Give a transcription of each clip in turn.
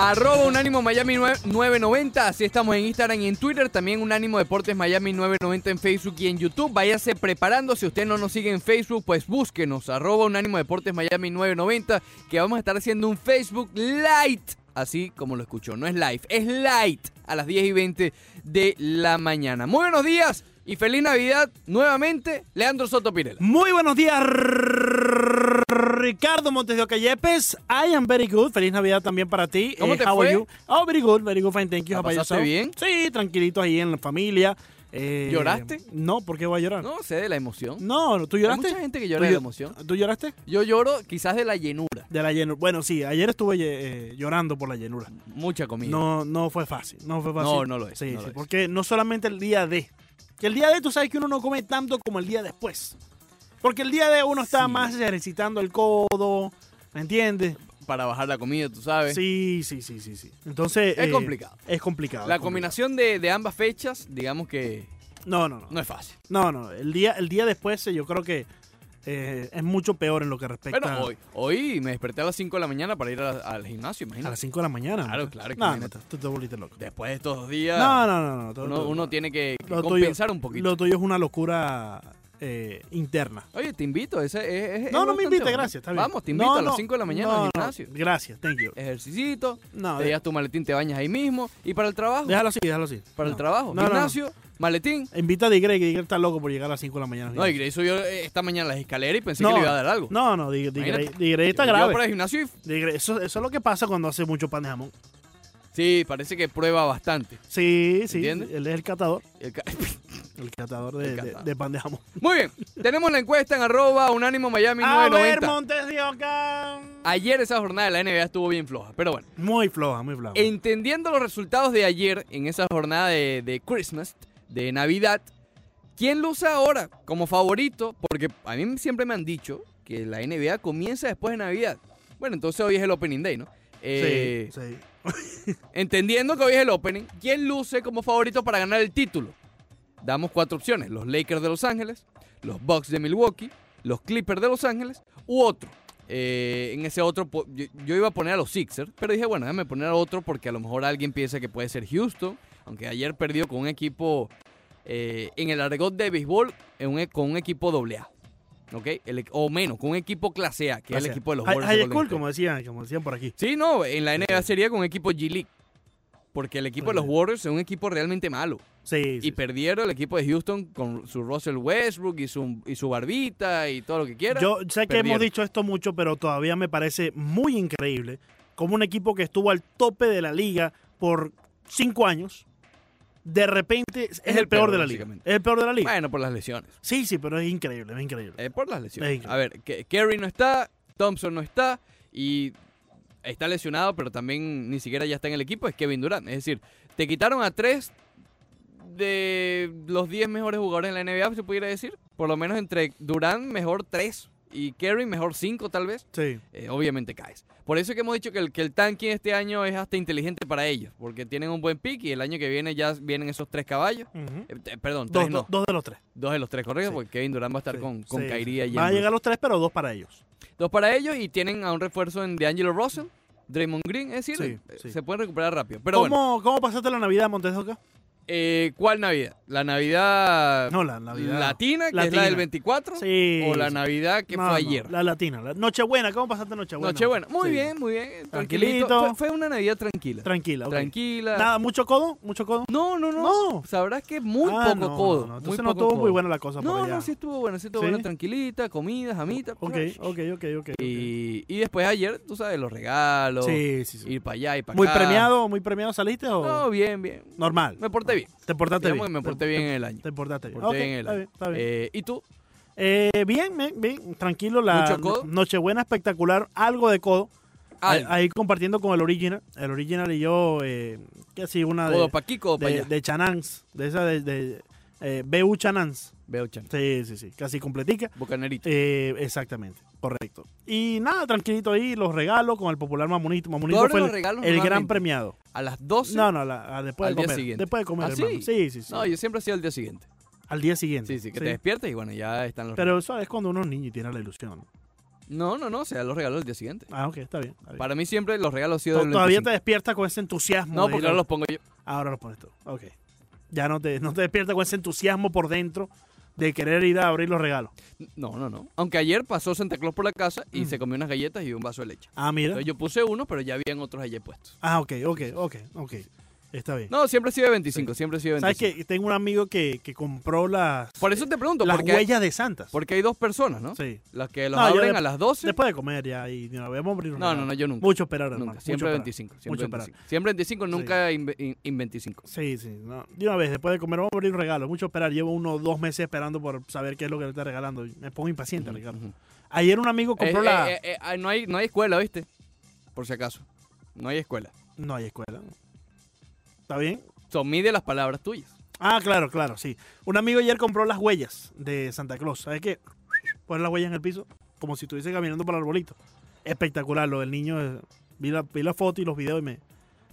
Arroba Unánimo Miami 990, así estamos en Instagram y en Twitter, también Unánimo Deportes Miami 990 en Facebook y en YouTube. Váyase preparando, si usted no nos sigue en Facebook, pues búsquenos, arroba Unánimo Deportes Miami 990, que vamos a estar haciendo un Facebook Light, así como lo escuchó, no es live, es light, a las 10 y 20 de la mañana. Muy buenos días y feliz Navidad nuevamente, Leandro Soto Pirela. Muy buenos días, Ricardo Montes de Oca Yepes. I am very good. Feliz Navidad también para ti. ¿Cómo Eh, te how fue? are you? Oh, very good, very good, fine, thank you. ¿La pasaste bien? Sí, tranquilito ahí en la familia. Eh, ¿Lloraste? No, ¿por qué voy a llorar? No sé de la emoción. No, ¿tú Hay lloraste? mucha gente que llora ¿Tú de la emoción. ¿Tú lloraste? Yo lloro quizás de la llenura, De la llenura. Bueno, sí, ayer estuve eh, llorando por la llenura. mucha comida. No, no fue fácil. No fue fácil. No, no lo es, Sí, no sí, lo es. porque no solamente el día de. Que el día de tú sabes que uno no come tanto como el día después. Porque el día de uno está Sí. más ejercitando el codo, ¿me entiendes? Para bajar la comida, tú sabes. Sí, sí, sí, sí, sí. Entonces. Es eh, complicado. Es complicado. La es complicado. combinación de, de ambas fechas, digamos que No, no, no. no es fácil. No, no. El día, el día después eh, yo creo que eh, es mucho peor en lo que respecta Bueno, hoy, hoy me desperté a las 5 de la mañana para ir a- al gimnasio, a imagínate. las 5 de la mañana. Claro, claro que No, no, tú te volviste loco. Después de estos dos días, No, no, no. no, todo- uno, todo- uno tiene que, que tuyo- compensar un poquito. Lo tuyo es una locura eh, interna. Oye, te invito. Ese es, es- No, no me bueno. gracias. Está bien. Vamos, te invito No, a las no, 5 de la mañana no, al no, gimnasio. gracias, thank you. Ejercicito, No, te llevas tu maletín, te bañas ahí mismo. ¿Y para el trabajo? déjalo así, déjalo así. Para el trabajo. Gimnasio, maletín. Invita a Digre, que Digre está loco por llegar a las 5 de la mañana. No, y Grey subió eh, esta mañana las escaleras y pensé que le iba a dar algo. No, no, Digre, Digre, Imagínate. Digre está Yo grave. para el gimnasio y eso, eso es lo que pasa cuando hace mucho pan de jamón. sí, parece que prueba bastante. Sí, sí. ¿Entiendes? Él es el catador. El ca- El catador de, El de- catador. de pan de jamón. Muy bien, tenemos la encuesta en arroba unánimo Miami A ver, 990. Montes de Oca. Ayer esa jornada de la NBA estuvo bien floja, pero bueno. Muy floja, muy floja. Entendiendo los resultados de ayer en esa jornada de, de Christmas, de Navidad, ¿quién luce ahora como favorito? Porque a mí siempre me han dicho que la NBA comienza después de Navidad. Bueno, entonces hoy es el Opening Day, ¿no? Eh, sí, sí. Entendiendo que hoy es el Opening, ¿quién luce como favorito para ganar el título? Damos cuatro opciones: los Lakers de Los Ángeles, los Bucks de Milwaukee, los Clippers de Los Ángeles u otro. Eh, en ese otro, yo, yo iba a poner a los Sixers, pero dije, bueno, déjame poner a otro porque a lo mejor alguien piensa que puede ser Houston, aunque ayer perdió con un equipo eh, en el argot de béisbol en un e- con un equipo AA. ¿Ok? El e- o menos, con un equipo clase A, que es el equipo de los Warriors high school, como decían, como decían por aquí. Sí, no, en la NBA sería con un equipo G-League. Porque el equipo de los Muy Warriors es un equipo realmente malo. Sí, sí. Y perdieron el equipo de Houston con su Russell Westbrook y su, y su barbita y todo lo que quiera. Yo sé que hemos dicho esto mucho, pero todavía me parece muy increíble como un equipo que estuvo al tope de la liga por cinco años, de repente es, el, el peor, peor, de la liga. Es el peor de la liga. Bueno, por las lesiones. Sí, sí, pero es increíble, es increíble. Eh, por las lesiones. A ver, Kerry no está, Thompson no está y está lesionado, pero también ni siquiera ya está en el equipo, es Kevin Durant. Es decir, te quitaron a tres de los 10 mejores jugadores en la NBA, se pudiera decir. Por lo menos entre Durant mejor 3 y Kerry mejor 5 tal vez. Sí. eh, obviamente caes. Por eso es que hemos dicho que el, que el tanking este año es hasta inteligente para ellos, porque tienen un buen pick y el año que viene ya vienen esos tres caballos. Eh, eh, perdón, dos, tres no. dos- de los tres. Dos de los tres, correcto, Sí. porque Kevin Durant va a estar Sí, con, con Kyrie y Van a llegar los tres, pero dos para ellos. Dos para ellos y tienen a un refuerzo en DeAngelo Russell, Draymond Green, es decir, eh, se pueden recuperar rápido. Pero ¿Cómo, bueno, ¿Cómo pasaste la Navidad, Montes de Oca? Eh, ¿cuál Navidad? ¿La Navidad, No, la Navidad. latina, que es la del 24? Sí. ¿O la. Navidad que No, fue no, ayer? la latina. La Nochebuena, ¿cómo pasaste Nochebuena? Nochebuena. Muy Sí. bien, muy bien. Tranquilito. Tranquilito. Fue, una Navidad tranquila. Tranquila. ok. Tranquila. Nada, mucho codo, mucho codo. No, no, no, No. Sabrás que muy Ah, poco codo. no, muy Entonces no estuvo codo. muy buena la cosa por No, allá. no, sí estuvo bueno, sí estuvo ¿Sí? bueno, tranquilita, comida, jamita. Ok, ok, ok, ok. Y, y después ayer, tú sabes, los regalos, Sí, sí, sí. ir para allá y para ¿Muy acá. premiado, muy premiado saliste o No, bien, bien. normal? Me porté bien. Te portaste Digamos bien. que me porté bien en el año. Te portaste bien. porté Ok, bien en el está año. bien, está bien. Eh, ¿Y tú? Eh, bien, bien, bien, tranquilo. La Nochebuena espectacular, algo de codo. Ahí, compartiendo con el original. El original y yo, eh, que sí, una Codo de, para aquí, de, Chanans, de esa de, de eh, BU Chanans. Veo, chan. Sí, sí, sí, casi completica. Bocanerito. Eh, exactamente, correcto. Y nada, tranquilito ahí, los regalos con el popular Mamonito. ¿Tú Mamonito fue el, gran premiado. a las 12? No, no, la- a- después Al de día comer. siguiente. Después de comer, ¿Ah, sí? Sí, sí, sí. No, yo siempre hacía el día siguiente. Al día siguiente. Sí, sí, que te despiertas y bueno, ya están los Pero eso es cuando uno es niño y tiene la ilusión. No, no, no, se dan los regalos el día siguiente. Ah, ok, está bien. está bien. Para mí siempre los regalos han sido del Todavía te 25. despierta con ese entusiasmo. No, porque ahora los pongo yo. Ahora los pones tú. Ok. Ya no te, no te despierta con ese entusiasmo por dentro de querer ir a abrir los regalos. No, no, no. Aunque ayer pasó Santa Claus por la casa y Mm. se comió unas galletas y un vaso de leche. Ah, mira. Entonces yo puse uno, pero ya habían otros allí puestos. Ah, ok, ok, ok, ok. Está bien. No, siempre he sido de 25, siempre he sido de ¿Sabes 25. que Tengo un amigo que, que compró las, Por eso te pregunto, las porque, huellas de Santas. porque hay dos personas, ¿no? Sí. Las que los No, abren de- a las 12. Después de comer ya y vez vamos a abrir No, no, no, yo nunca. Mucho esperar. Nunca, mucho siempre esperar. 25. Mucho Siempre esperar. 25. Siempre 25, nunca in, in- in 25. Sí, sí. No. De una vez, después de comer, vamos a abrir un regalo. Mucho esperar. Llevo unos dos meses esperando por saber qué es lo que le está regalando. Me pongo impaciente, Ricardo. Ujú. Ayer un amigo compró Eh, la. eh, eh, eh, no, hay, no hay escuela, ¿viste? Por si acaso. No hay escuela. No hay escuela. ¿Está bien? Son mide las palabras tuyas. Ah, claro, claro, sí. Un amigo ayer compró las huellas de Santa Claus. ¿Sabes qué? Poner las huellas en el piso como si estuviese caminando por el arbolito. Espectacular lo del niño. eh, Vi la, vi la foto y los videos y me,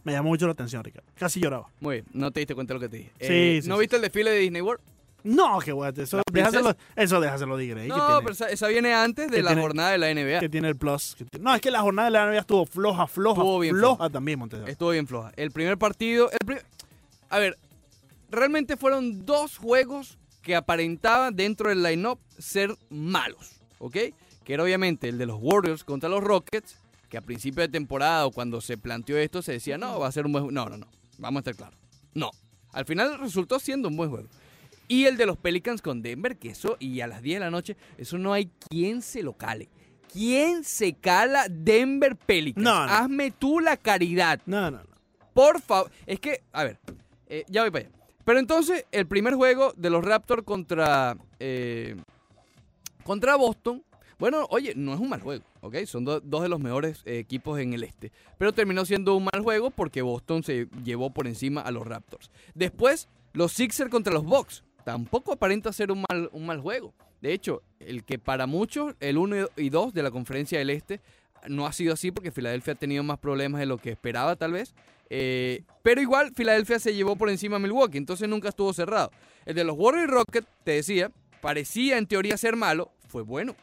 me llamó mucho la atención, Ricardo. Casi lloraba. Muy bien, no te diste cuenta de lo que te dije. Sí, Eh, sí, ¿No sí. viste el desfile de Disney World? No, qué guate. Eso ¿La déjaselo, eso déjaselo de Grey. no, tiene, pero esa, esa viene antes de la tiene- jornada de la NBA. que tiene el plus. tiene- No, es que la jornada de la NBA estuvo floja, floja, Estuvo bien floja floja. también, Montes. de Oca. Estuvo bien floja. El primer partido. El pri- A ver, realmente fueron dos juegos que aparentaban dentro del line-up ser malos, ¿ok? Que era obviamente el de los Warriors contra los Rockets, que a principio de temporada o cuando se planteó esto se decía, no, va a ser un buen juego. No, no, no. Vamos a estar claros. No. Al final resultó siendo un buen juego. Y el de los Pelicans con Denver, que eso, y a las 10 de la noche, eso no hay quien se lo cale. ¿Quién se cala Denver Pelicans? No, no. Hazme tú la caridad. No, no, no. Por favor. Es que, a ver, eh, ya voy para allá. Pero entonces, el primer juego de los Raptors contra. eh, contra Boston. Bueno, oye, no es un mal juego, ¿ok? Son do- dos de los mejores eh, equipos en el este. Pero terminó siendo un mal juego porque Boston se llevó por encima a los Raptors. Después, los Sixers contra los Bucks. Tampoco aparenta ser un mal, un mal juego. De hecho, el que para muchos, el 1 y 2 de la conferencia del este, no ha sido así porque Filadelfia ha tenido más problemas de lo que esperaba tal vez. Eh, pero igual Filadelfia se llevó por encima a Milwaukee, entonces nunca estuvo cerrado. El de los Warriors Rockets, te decía, parecía en teoría ser malo, fue bueno.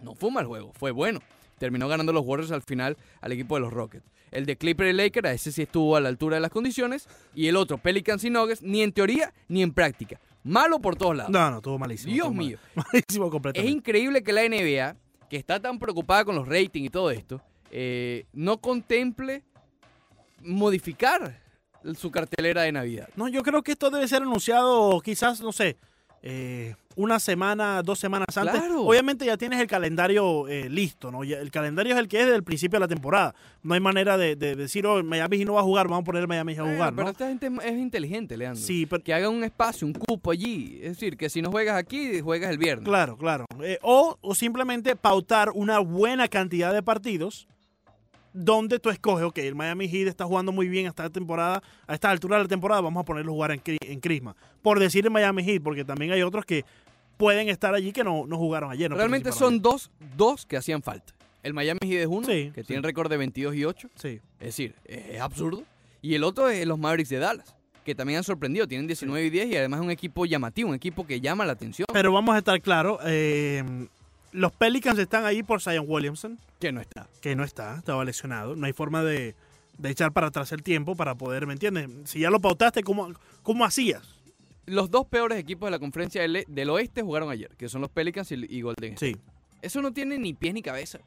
No fue un mal juego, fue bueno. Terminó ganando los Warriors al final al equipo de los Rockets. El de Clipper y Lakers, a ese sí estuvo a la altura de las condiciones. Y el otro, Pelicans y Nuggets, ni en teoría ni en práctica. Malo por todos lados. No, no, estuvo malísimo. Dios mal- mío. Malísimo Es completamente. increíble que la NBA, que está tan preocupada con los ratings y todo esto, eh, no contemple modificar su cartelera de Navidad. No, yo creo que esto debe ser anunciado quizás, no sé, eh, una semana, dos semanas antes. Claro. Obviamente ya tienes el calendario eh, listo, ¿no? Ya- el calendario es el que es desde el principio de la temporada. No hay manera de, de decir, oh, Miami no va a jugar, vamos a poner Miami a Bueno, jugar, pero ¿no? esta gente es inteligente, Leandro. Sí, pero, Que haga un espacio, un cupo allí. Es decir, que si no juegas aquí, juegas el viernes. claro, claro. Eh, o, o simplemente pautar una buena cantidad de partidos donde tú escoges, ok, el Miami Heat está jugando muy bien esta temporada, a esta altura de la temporada vamos a ponerlo a jugar en, en Crisma. Por decir el Miami Heat, porque también hay otros que pueden estar allí que no, no jugaron ayer. no Realmente son dos, dos que hacían falta. El Miami Heat es uno, Sí, que sí. tiene récord de 22 y 8. ayer. Sí. Es decir, es absurdo. Y el otro es los Mavericks de Dallas, que también han sorprendido. Tienen 19 y 10 y además es un equipo llamativo, un equipo que llama la atención. Pero vamos a estar claros, eh, los Pelicans están ahí por Zion Williamson, Que no está. que no está, estaba lesionado. No hay forma de, de echar para atrás el tiempo para poder, ¿me entiendes? Si ya lo pautaste, ¿cómo, cómo hacías? Los dos peores equipos de la conferencia del, del oeste jugaron ayer, que son los Pelicans y, y Golden State. Sí, Eso no tiene ni pies ni cabeza.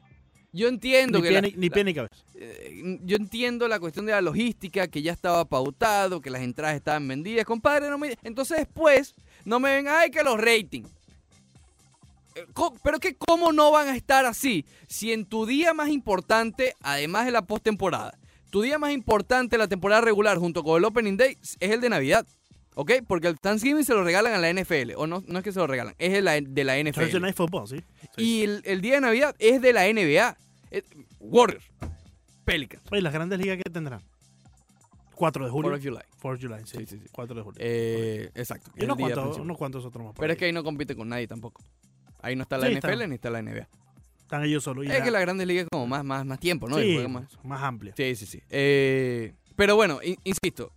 Yo entiendo ni que pie, la- ni, ni la- pie ni cabeza. eh, yo entiendo la cuestión de la logística, que ya estaba pautado, que las entradas estaban vendidas. Compadre, no me... Entonces después no me ven, ay, que los ratings. Pero que cómo no van a estar así si en tu día más importante, además de la postemporada, tu día más importante de la temporada regular junto con el Opening Day es el de Navidad. ¿Ok? Porque el Thanksgiving se lo regalan a la NFL. O no, no es que se lo regalan, es de la, de la NFL. Thursday Night Football, sí. Sí. Y el, el día de Navidad es de la NBA. Warriors. Pelicans. Oye, las grandes ligas que tendrán. 4 de julio. 4 of July. 4 de July, sí. Sí, sí, sí. 4 de julio. Eh, exacto. y unos cuantos, principal. unos cuantos otros más. Pero es que ahí no compite con nadie tampoco. Ahí no está la Sí, NFL está. ni está la NBA. Están ellos solos. Es que la Grandes Ligas es como más, más, más tiempo, ¿no? Sí, más. más amplia. Sí, sí, sí. Eh, pero bueno, in- insisto,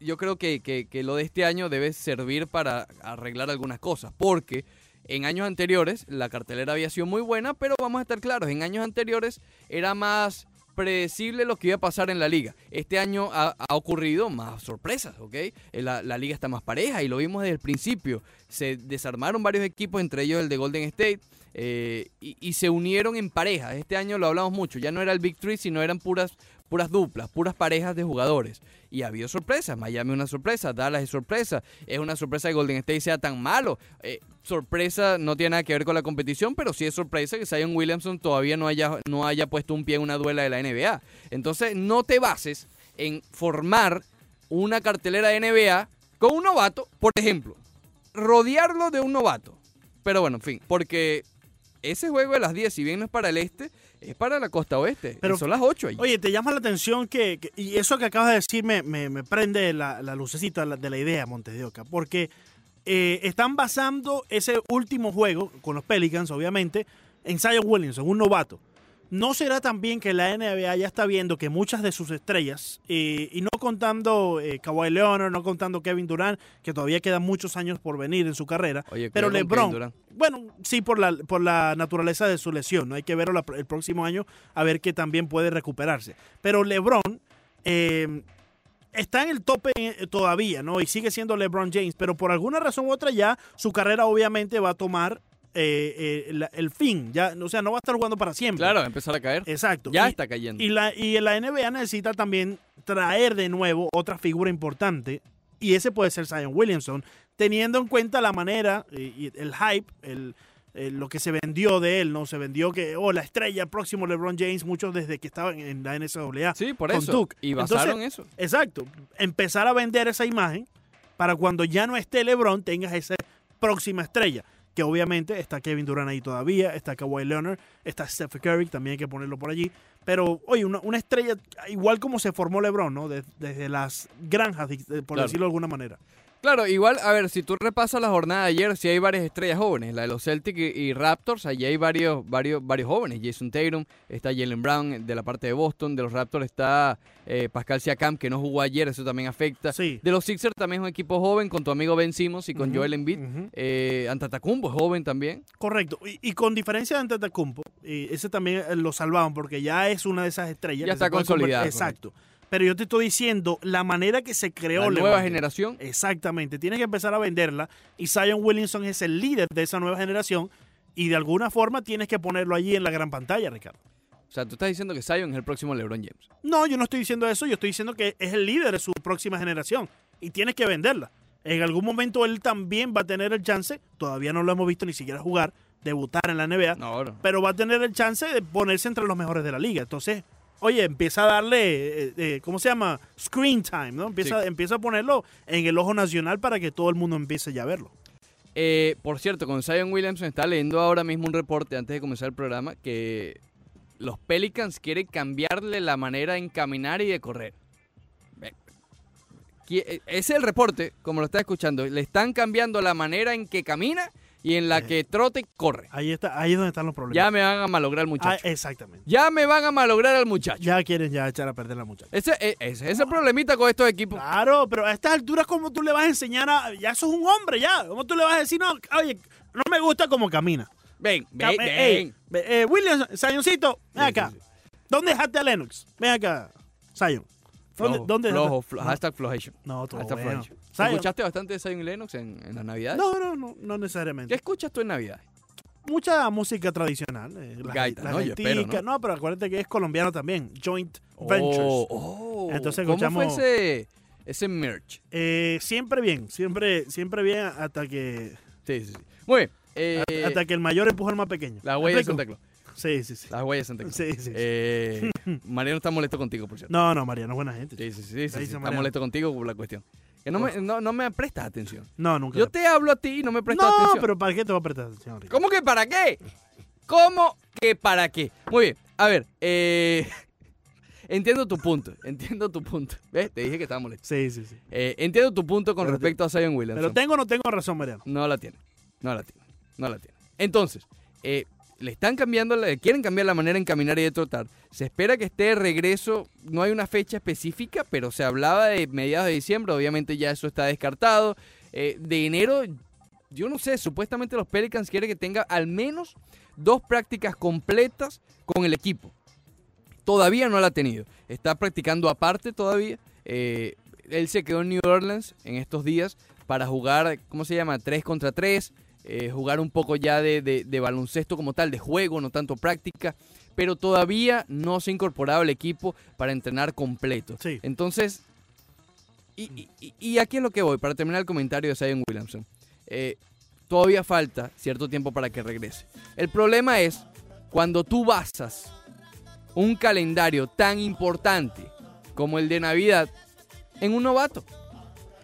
yo creo que, que- que lo de este año debe servir para arreglar algunas cosas, porque En años anteriores la cartelera había sido muy buena, pero vamos a estar claros, en años anteriores era más predecible lo que iba a pasar en la liga. Este año ha, ocurrido más sorpresas, ¿ok? Eh, La, liga está más pareja y lo vimos desde el principio. Se desarmaron varios equipos, entre ellos el de Golden State, eh, y, y se unieron en parejas. Este año lo hablamos mucho, ya no era el Big Three, sino eran puras, puras duplas, puras parejas de jugadores. Y ha habido sorpresas. Miami es una sorpresa, Dallas es sorpresa. Es una sorpresa que Golden State sea tan malo. Eh, sorpresa no tiene nada que ver con la competición, pero sí es sorpresa que Zion Williamson todavía no haya, no haya puesto un pie en una duela de la NBA. Entonces, no te bases en formar una cartelera de NBA con un novato, por ejemplo. Rodearlo de un novato. Pero bueno, en fin, porque ese juego de las 10, si bien no es para el este, es para la costa oeste. Pero- son las 8 ahí. Oye, te llama la atención que, que- y eso que acabas de decir me, me- me prende la, la lucecita de la, de la idea, Montes de Oca, porque eh, están basando ese último juego con los Pelicans, obviamente, en Zion Williamson, un novato. ¿No será también que la NBA ya está viendo que muchas de sus estrellas, eh, y no contando eh, Kawhi Leonard, no contando Kevin Durant, que todavía quedan muchos años por venir en su carrera, Oye, pero LeBron, bueno, sí, por la, por la naturaleza de su lesión. ¿no? Hay que verlo la- el próximo año a ver que también puede recuperarse. Pero LeBron eh, está en el tope eh, todavía, ¿no? Y sigue siendo LeBron James, pero por alguna razón u otra ya su carrera obviamente va a tomar eh, eh, la- el fin. Ya, o sea, no va a estar jugando para siempre. Claro, va a empezar a caer. Exacto. Ya Y- está cayendo. y la, y la NBA necesita también traer de nuevo otra figura importante. Y ese puede ser Zion Williamson, teniendo en cuenta la manera, eh, y el hype, el, el- lo que se vendió de él, ¿no? Se vendió que, oh, la estrella, próximo LeBron James, muchos desde que estaban en la NCAA. sí, por con eso. Duke. Y Entonces, basaron eso. Exacto. Empezar a vender esa imagen para cuando ya no esté LeBron, tengas esa próxima estrella. Que obviamente está Kevin Durant ahí todavía, está Kawhi Leonard, está Steph Curry, también hay que ponerlo por allí. Pero, oye, una, una estrella, igual como se formó LeBron, ¿no? De- desde las granjas, por Claro. decirlo de alguna manera. Claro, igual, a ver, si tú repasas la jornada de ayer, sí hay varias estrellas jóvenes. La de los Celtics y, y Raptors, allí hay varios, varios, varios jóvenes. Jason Tatum, está Jalen Brown de la parte de Boston. De los Raptors está eh, Pascal Siakam, que no jugó ayer, eso también afecta. Sí. De los Sixers también es un equipo joven, con tu amigo Ben Simmons y con Joel Embiid. ujú. Eh, Antetokounmpo es joven también. Correcto. Y, y con diferencia de Antetokounmpo, y ese también eh, lo salvaban porque ya es una de esas estrellas. Ya que está consolidado, Exacto. Pero yo te estoy diciendo, la manera que se creó La nueva generación. Exactamente, tienes que empezar a venderla y Zion Williamson es el líder de esa nueva generación y de alguna forma tienes que ponerlo allí en la gran pantalla, Ricardo. O sea, tú estás diciendo que Zion es el próximo LeBron James. No, yo no estoy diciendo eso, yo estoy diciendo que es el líder de su próxima generación y tienes que venderla. En algún momento él también va a tener el chance, todavía no lo hemos visto ni siquiera jugar, debutar en la NBA, No, no. pero va a tener el chance de ponerse entre los mejores de la liga. Entonces, oye, empieza a darle, eh, eh, ¿cómo se llama? Screen time, ¿no? Empieza, Sí. empieza a ponerlo en el ojo nacional para que todo el mundo empiece ya a verlo. Eh, por cierto, con Zion Williamson está leyendo ahora mismo un reporte antes de comenzar el programa que los Pelicans quieren cambiarle la manera en caminar y de correr. Eh, Ese es el reporte, como lo está escuchando. Le están cambiando la manera en que camina y en la Eh. que trote corre. Ahí está, ahí es donde están los problemas. Ya me van a malograr al Ah, muchacho. exactamente. Ya me van a malograr al muchacho. Ya quieren ya echar a perder la muchacha. Ese, eh, ese es el problemita con estos equipos. Claro, pero a estas alturas, ¿cómo tú le vas a enseñar a.? Ya sos un hombre, ya. ¿Cómo tú le vas a decir, no, oye, no me gusta cómo camina? Ven, ven, eh, ven. ve- eh, William, Sayoncito, ven Sí, acá. sí, sí. ¿Dónde dejaste a Lennox? Ven acá, Sayon. ¿Dónde, Flojo, dónde flojo, dejaste- flo- hashtag flojation. No, todo Hashtag bueno. ¿Escuchaste bastante de Zion Lennox en, en las navidades? No, no, no, no ¿Qué necesariamente. escuchas tú en navidades? Mucha música tradicional. eh, las- Gaita, las ¿no? Espero. ¿no? No, pero acuérdate que es colombiano también. Joint Ventures. Oh, oh. Entonces ¿Cómo fue ese, ese merch? Eh, siempre bien, siempre, siempre bien hasta que Sí, sí, sí. Muy bien. eh, hasta que el mayor empuja al más pequeño. la ¿Me huella de? Santa Claus. Sí, sí, sí. La huella de Santa Claus. Sí, sí, sí. Eh, Mariano está molesto contigo, por cierto. No, no, Mariano, buena gente. Sí, sí, sí. Está molesto contigo por la cuestión. Que no me, no, no me prestas atención. No, nunca. Yo te hablo a ti y no me prestas no, atención. pero ¿para qué te va a prestar atención? Ricardo? ¿Cómo que para qué? ¿Cómo que para qué? Muy bien. A ver, eh, entiendo tu punto. Entiendo tu punto. ¿Ves? Te dije que estaba molesto. Sí, sí, sí. Eh, entiendo tu punto con Pero te- respecto a Zion Williamson. Pero tengo o no tengo razón, Mariano. No la tiene. No la tiene. No la tiene. Entonces, eh, le están cambiando, quieren cambiar la manera en caminar y de trotar. Se espera que esté de regreso. No hay una fecha específica, pero se hablaba de mediados de diciembre. Obviamente ya eso está descartado. Eh, de enero yo no sé, supuestamente los Pelicans quieren que tenga al menos dos prácticas completas con el equipo. Todavía no la ha tenido. Está practicando aparte todavía. Eh, él se quedó en New Orleans en estos días para jugar, ¿cómo se llama? 3 contra 3. Eh, jugar un poco ya de, de- de baloncesto como tal, de juego, no tanto práctica. Pero todavía no se ha incorporado al equipo para entrenar completo. Sí. Entonces, y, y- y- y aquí es lo que voy, para terminar el comentario de Zion Williamson. Eh, todavía falta cierto tiempo para que regrese. El problema es cuando tú basas un calendario tan importante como el de Navidad en un novato.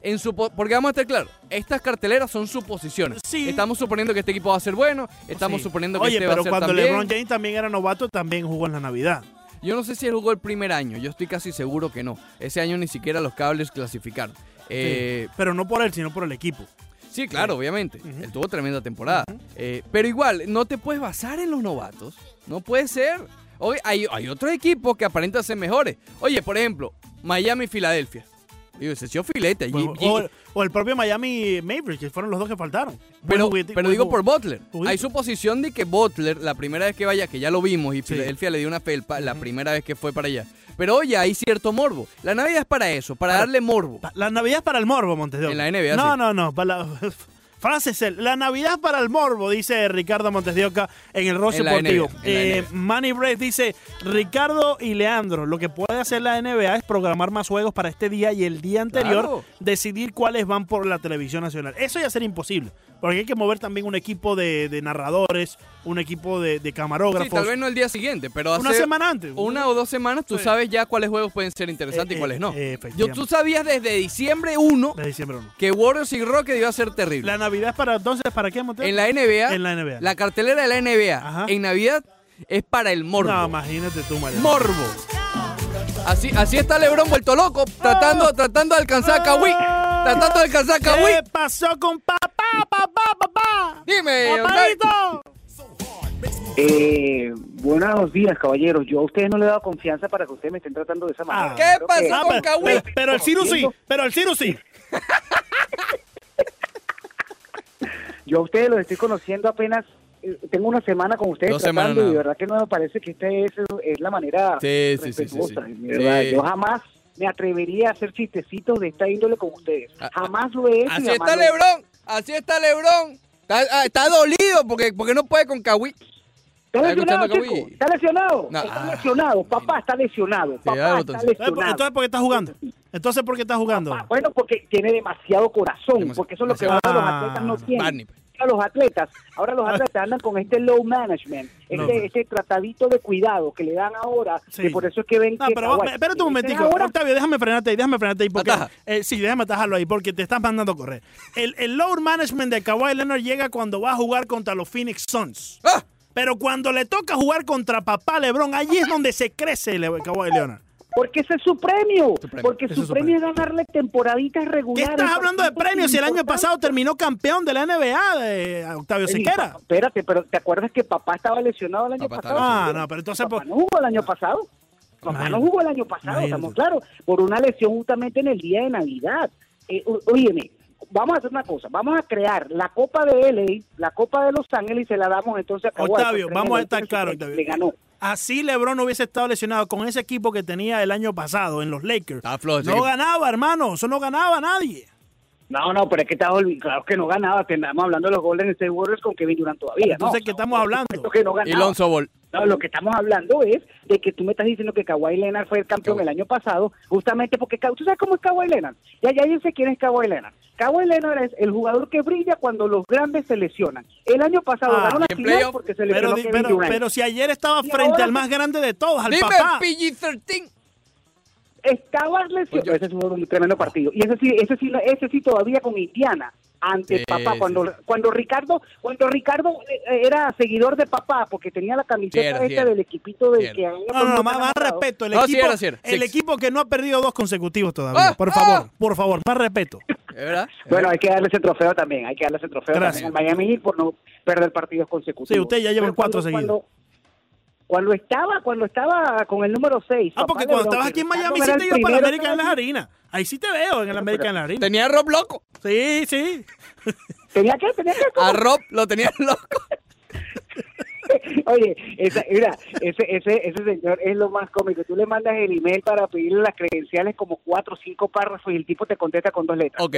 En supo- porque vamos a estar claros, estas carteleras son suposiciones. Sí. Estamos suponiendo que este equipo va a ser bueno, estamos Sí. suponiendo que Oye, este va pero a ser cuando también. LeBron James también era novato, también jugó en la Navidad. Yo no sé si él jugó el primer año, yo estoy casi seguro que no. Ese año ni siquiera los cables clasificaron. Eh. Pero no por él, sino por el equipo. Sí, claro, obviamente. Él tuvo tremenda temporada. Eh, pero igual, no te puedes basar en los novatos. No puede ser. Hoy hay, hay otros equipos que aparentan ser mejores. Oye, por ejemplo, Miami y Filadelfia. Digo, ese sí filete. Pues, Y- y- o, o el propio Miami Mavericks, que fueron los dos que faltaron. pero, juguete- pero digo por Butler. Juguito. Hay suposición de que Butler, la primera vez que vaya, que ya lo vimos, y Sí. Filadelfia le dio una felpa la primera vez que fue para allá. Pero oye, hay cierto morbo. La Navidad es para eso, para Para- darle morbo. La Navidad es para el morbo, Montes de Oca. En la NBA, No, sí. no, no. Para la... Frase es la Navidad para el morbo, dice Ricardo Montes de Oca en el la Deportivo. Eh. Manny Brace dice, Ricardo y Leandro, lo que puede hacer la NBA es programar más juegos para este día y el día anterior, Claro. decidir cuáles van por la televisión nacional. Eso ya sería imposible, porque hay que mover también un equipo de, de narradores, un equipo de, de Sí, camarógrafos. tal vez no el día siguiente, pero hace una semana antes. una o dos semanas tú Sí. sabes ya cuáles juegos pueden ser interesantes Eh, y cuáles no. eh, Yo, efectivamente. tú sabías desde diciembre 1 De diciembre uno. que Warriors y Rockets iba a ser terrible. La Navidad es para entonces, ¿para qué, Montes? en la NBA, En la NBA. la cartelera de la NBA Ajá. en Navidad es para el morbo. No, imagínate tú, María. morbo. Así, así está LeBron vuelto loco, tratando, tratando de alcanzar a Kawhi. Tratando de alcanzar a Kawhi. ¿Qué pasó con papá, papá, papá? Dime, ¡Papadito! Eh, buenos días, caballeros. Yo a ustedes no le he dado confianza para que ustedes me estén tratando de esa manera. Ah. ¿Qué Creo pasó que- Ah, con pero, Kawhi? pero- pero el Ciro sí, pero el Ciro sí. Yo a ustedes los estoy conociendo apenas. eh, tengo una semana con ustedes Dos semanas tratando y de verdad que no me parece que esta es, es la manera Sí, sí, sí, sí, respetuosa. sí. de verdad. Sí. Yo jamás me atrevería a hacer chistecitos de esta índole con ustedes. Ah, Jamás lo he hecho. Así está. LeBron, así está LeBron. Está, ah, está dolido porque, porque no puede con Kawhi. ¿Está ¿Está escuchando lesionado, chico? ¿Está lesionado? No. Está Ah, lesionado. Papá está lesionado. Papá está botoncito. lesionado. Entonces, ¿por qué está jugando? Entonces, ¿por qué está jugando? Ah, Bueno, porque tiene demasiado corazón, porque eso es lo que ahora los Ah, atletas no tienen. Barney, pues. Ahora los atletas, ahora los atletas andan con este low management, No, este, pero- este tratadito de cuidado que le dan ahora, Sí. que por eso es que ven No, que pero Kawhi- espérate un momentico. ahora- Octavio, déjame frenarte ahí, déjame frenarte ahí. Porque, eh, sí, déjame atajarlo ahí porque te estás mandando a correr. El, el load management de Kawhi Leonard llega cuando va a jugar contra los Phoenix Suns. ¡Ah! Pero cuando le toca jugar contra papá LeBron, allí es donde se crece el Kawhi Leonard. Porque ese es su premio, Su premio. porque su es su premio es ganarle temporaditas ¿Qué regulares. estás hablando de premios si el año pasado terminó campeón de la NBA de Octavio Siquera? Espérate, pero ¿te acuerdas que papá estaba lesionado el año Papá pasado? Ah, no, pero entonces... Papá pues, no jugó el año pasado. Papá no jugó el año pasado, estamos claros, por una lesión justamente en el día de Navidad. Eh, óyeme, vamos a hacer una cosa, vamos a crear la Copa de LA, la Copa de Los Ángeles y se la damos entonces a Octavio, vamos a le- estar le- claros, Le Octavio. ganó. Así LeBron no hubiese estado lesionado con ese equipo que tenía el año pasado en los Lakers. Flojo No ganaba, hermano. Eso no ganaba nadie. No, no, pero es que estaba claro que no ganaba, estamos hablando de los Golden State Warriors con Kevin Durant todavía, ¿no? Entonces, ¿qué estamos hablando? que no Y. Lonzo Ball. No, lo que estamos hablando es de que tú me estás diciendo que Kawhi Leonard fue el campeón Kawhi. el año pasado, justamente porque tú sabes cómo es Kawhi Leonard. Ya ya yo sé quién es Kawhi Leonard. Kawhi Leonard es el jugador que brilla cuando los grandes se lesionan. El año pasado Ah, ganó la final porque se Pero, lesionó Kevin pero, Durant. pero si ayer estaba Y frente ahora- al más grande de todos, al Dime, papá. PG-13. Estaba lesionado. Oye. Ese fue un tremendo partido. Y ese sí, ese sí, ese sí todavía con Indiana ante Sí, papá cuando sí. cuando Ricardo cuando Ricardo eh, era seguidor de papá porque tenía la camiseta esta del equipito del Cierto. que No, no, no, más, más respeto. El, No, sí equipo, era, sí era. el equipo que no ha perdido dos consecutivos todavía. Ah, por ah. favor, por favor, más respeto. ¿Es verdad? Bueno, hay que darle ese trofeo también, hay que darle ese trofeo Gracias. también al Miami Heat por no perder partidos consecutivos. Sí, usted ya lleva cuatro cuando- seguidos. Cuando- estaba, cuando estaba con el número 6. Ah, porque cuando estabas aquí en Miami sí te iba para la América en las harinas. Ahí sí te veo en el América en las harinas. Tenía a Rob loco. Sí, sí. ¿Tenía que ¿Tenía que A Rob lo tenía loco. Oye, esa, mira, ese, ese, ese señor es lo más cómico. Tú le mandas el email para pedirle las credenciales como cuatro o cinco párrafos y el tipo te contesta con dos letras. Ok.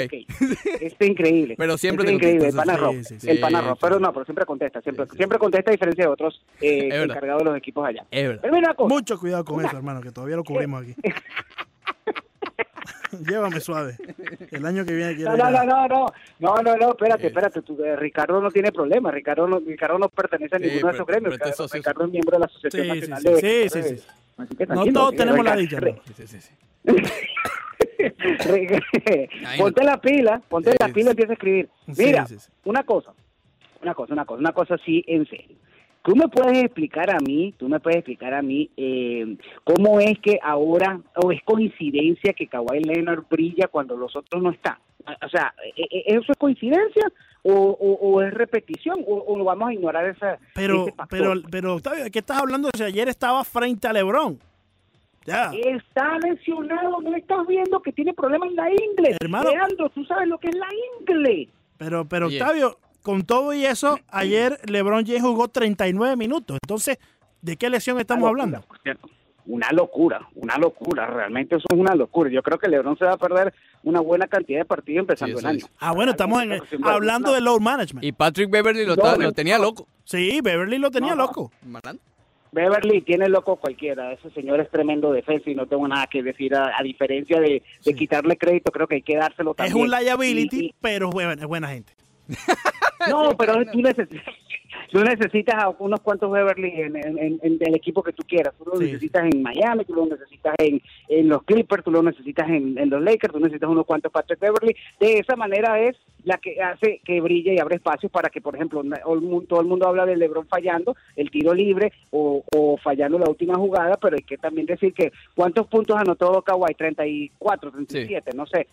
Es increíble. Pero siempre Esto te es increíble, el pana sí, Rob. sí, sí. El pana Sí, Pero no, pero siempre contesta. Siempre, siempre contesta a diferencia de otros eh, encargados de los equipos allá. Es verdad. Pero mira una cosa. Mucho cuidado con eso, hermano, que todavía lo cubrimos aquí. Llévame suave. El año que viene quiero No, no, no, no, no, no, no, no, espérate, Eh. espérate, tú, eh, Ricardo no tiene problema, Ricardo no, Ricardo no pertenece a Sí, ninguno de pero- esos gremios, pero Ricardo, es miembro de la Asociación Sí, sí, Nacional sí, de sí, Escritores. sí, sí. Así que No todos sí, tenemos la dicha. Sí, sí, sí, sí. Ponte la pila, ponte Sí, la pila y empieza a escribir. Sí, Mira, sí, sí. una cosa, una cosa, una cosa, una cosa así en serio. Tú me puedes explicar a mí, tú me puedes explicar a mí eh, cómo es que ahora, o es coincidencia que Kawhi Leonard brilla cuando los otros no están. O sea, ¿e- e- ¿eso es coincidencia o, o- o es repetición o, o vamos a ignorar esa, Pero, ese pero, pero, Octavio, ¿de qué estás hablando si ayer estaba frente a Lebron? Ya. Está lesionado, no estás viendo que tiene problemas en la ingle. Hermano. Leandro, tú sabes lo que es la ingle. Pero, pero Oye. Octavio, con todo y eso, ayer LeBron James jugó 39 minutos. Entonces, ¿de qué lesión estamos Una hablando? locura, por cierto. Una locura, una locura, realmente eso es una locura. Yo creo que LeBron se va a perder una buena cantidad de partidos empezando Sí, el año. Ah, bueno, estamos en, hablando no. de load management. Y Patrick Beverly lo, No, no. tenía loco. Sí, Beverly lo tenía No. loco. Malandro. Beverly tiene loco cualquiera, ese señor es tremendo defensa y no tengo nada que decir a, a diferencia de, de Sí. quitarle crédito, creo que hay que dárselo Es también. un liability, Y- y- pero es buena, es buena gente. No, pero tú necesitas, tú necesitas a unos cuantos Beverly en, en, en- en el equipo que tú quieras. Tú lo Sí. necesitas en Miami, tú lo necesitas en, en los Clippers, tú lo necesitas en, los Lakers, tú necesitas unos cuantos Patrick Beverly. De esa manera es la que hace que brille y abre espacios para que, por ejemplo, todo el mundo, habla de LeBron fallando el tiro libre o, o fallando la última jugada, pero hay que también decir que cuántos puntos anotó Kawhi, 34, 37, no sé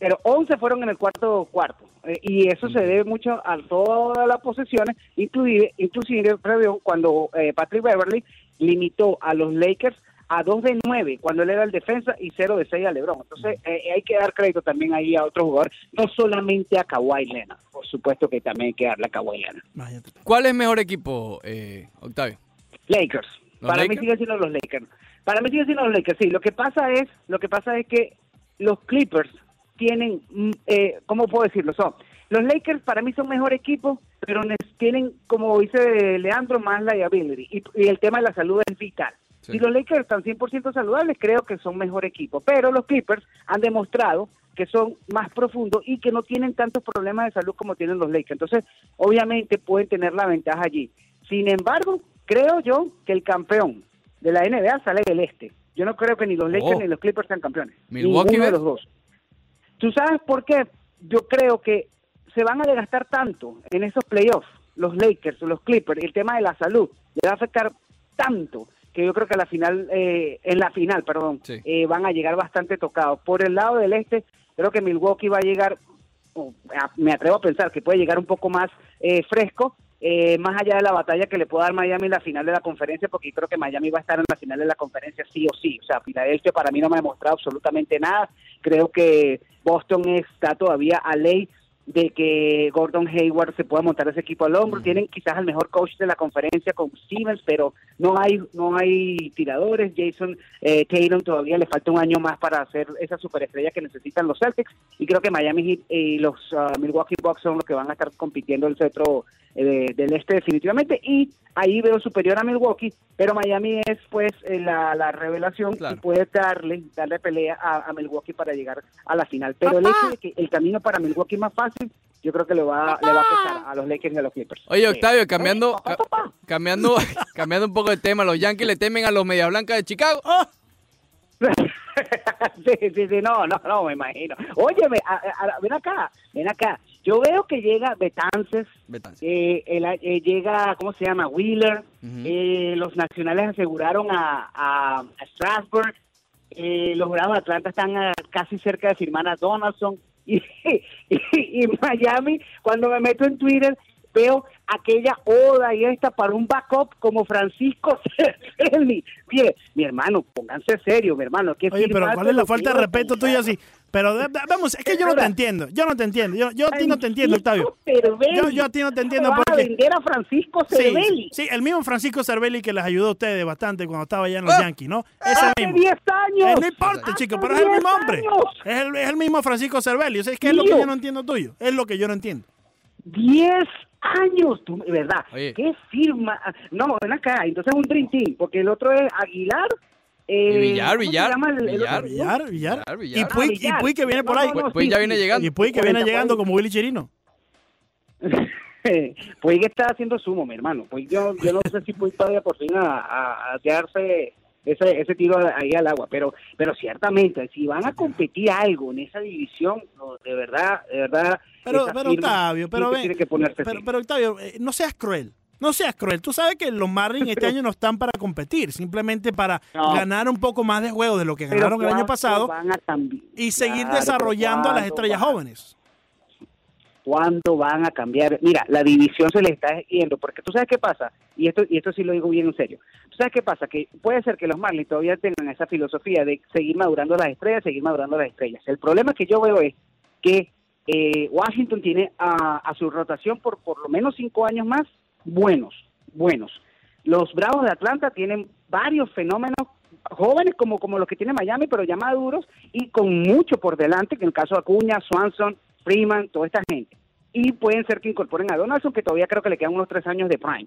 pero 11 fueron en el cuarto cuarto Eh, y eso se debe mucho a todas las posesiones inclusive inclusive previo cuando eh, Patrick Beverly limitó a los Lakers a 2 de 9 cuando él era el defensa y 0 de 6 a LeBron entonces eh, hay que dar crédito también ahí a otros jugadores no solamente a Kawhi Leonard por supuesto que también hay que darle a Kawhi Leonard. ¿Cuál es mejor equipo, eh, Octavio? Lakers. ¿Los Para mí Lakers? siguen siendo los Lakers. Para mí siguen siendo los Lakers, sí. Lo que pasa es, lo que pasa es que los Clippers tienen, mm, eh, ¿cómo puedo decirlo? Son, los Lakers para mí son mejor equipo, pero tienen, como dice Leandro, más liability. Y, y el tema de la salud es vital. Sí. Si los Lakers están 100% saludables, creo que son mejor equipo. Pero los Clippers han demostrado que son más profundos y que no tienen tantos problemas de salud como tienen los Lakers. Entonces, obviamente pueden tener la ventaja allí. Sin embargo, creo yo que el campeón de la NBA sale del este. Yo no creo que ni los Lakers Oh. ni los Clippers sean campeones. Milwaukee, Ninguno de los dos. ¿Tú sabes por qué? Yo creo que se van a desgastar tanto en esos playoffs, los Lakers, los Clippers, el tema de la salud, le va a afectar tanto que yo creo que a la final, eh, en la final, perdón, Sí. eh, van a llegar bastante tocados. Por el lado del este, creo que Milwaukee va a llegar, o, a- me atrevo a pensar que puede llegar un poco más eh, fresco, eh, más allá de la batalla que le pueda dar Miami en la final de la conferencia, porque creo que Miami va a estar en la final de la conferencia sí o sí. O sea, Filadelfia para mí no me ha demostrado absolutamente nada. Creo que Boston está todavía a ley de que Gordon Hayward se pueda montar ese equipo al hombro. Tienen quizás al mejor coach de la conferencia con Stevens, pero no hay no hay tiradores. Jason eh, Tatum todavía le falta un año más para hacer esa superestrella que necesitan los Celtics. Y creo que Miami Heat y los ah, Milwaukee Bucks son los que van a estar compitiendo el cetro eh, de- del este definitivamente. Y ahí veo superior a Milwaukee, pero Miami es pues eh, la, la revelación Claro. y puede darle darle pelea a, a Milwaukee para llegar a la final. Pero el hecho de que el camino para Milwaukee es más fácil, yo creo que le va, le va a pesar a los Lakers y a los Clippers. Oye. Octavio, cambiando, Papá, ca- papá. cambiando, cambiando un poco de tema, los Yankees le temen a los Media Blancas de Chicago. ¡Oh! sí, sí, sí, no, no, no, me imagino. Óyeme, a- ven acá, ven acá. Yo veo que llega Betances, Betances. eh, el- eh, llega, ¿cómo se llama? Wheeler. Eh, los nacionales aseguraron a, a, a Strasburg. eh, los Bravos de Atlanta están ah, casi cerca de firmar a Donaldson. Y, y, y Miami, cuando me meto en Twitter, veo aquella oda y esta para un backup como Francisco Cervelli. Mire, mi hermano, pónganse serio, mi hermano. que Oye, pero ¿cuál es la falta de respeto tuya así? Pero de- de- vamos, es que yo no te entiendo. Yo no te entiendo. Yo, yo a ti no te entiendo, Octavio. Francisco Cervelli. Yo, yo a ti no te entiendo ¿Cómo vas a porque... vender a Francisco Sí, Cervelli? sí, el mismo Francisco Cervelli que les ayudó a ustedes bastante cuando estaba allá en los Ah. Yankees, ¿no? Ese Hace mismo. 10 Eh, años. no importa, Hace chico, pero es el mismo 10 hombre. años. Es el, es el mismo Francisco Cervelli. O sea, es que es lo que yo no entiendo tuyo. Es lo que yo no entiendo. 10 años, tú, ¿verdad? Oye. ¿Qué firma? No, ven acá, entonces un Dream Team, porque el otro es Aguilar. Eh, Y Villar, ¿cómo se Villar, el- Villar. Villar, Villar. Villar, Y Villar. Puig, Ah, y. Puig que viene por ahí. no, no, Puig ya viene llegando. Y Puig que viene llegando como Willy Chirino. Puig está haciendo sumo, mi hermano. Puig, yo, yo no sé si Puig todavía por fin a, a, a tirarse ese, ese tiro ahí al agua, pero pero ciertamente, si van a competir algo en esa división, no, de verdad, de verdad. Pero, pero Octavio, pero que ven, tiene que ponerse pero, Octavio, eh, no seas cruel. No seas cruel. Tú sabes que los Marlins este año no están para competir, simplemente para No. ganar un poco más de juego de lo que Pero ganaron el año ¿cuándo pasado van a cambiar? y seguir Claro, desarrollando a las ¿cuándo estrellas van? jóvenes. ¿Cuándo van a cambiar? Mira, la división se le está yendo, porque tú sabes qué pasa, y esto y esto sí lo digo bien en serio. ¿Tú sabes qué pasa? Que puede ser que los Marlins todavía tengan esa filosofía de seguir madurando las estrellas, seguir madurando las estrellas. El problema que yo veo es que eh, Washington tiene a, a su rotación por por lo menos cinco años más buenos, buenos. Los Bravos de Atlanta tienen varios fenómenos jóvenes como, como los que tiene Miami, pero ya maduros y con mucho por delante, que en el caso de Acuña, Swanson, Freeman, toda esta gente. Y pueden ser que incorporen a Donaldson, que todavía creo que le quedan unos tres años de prime.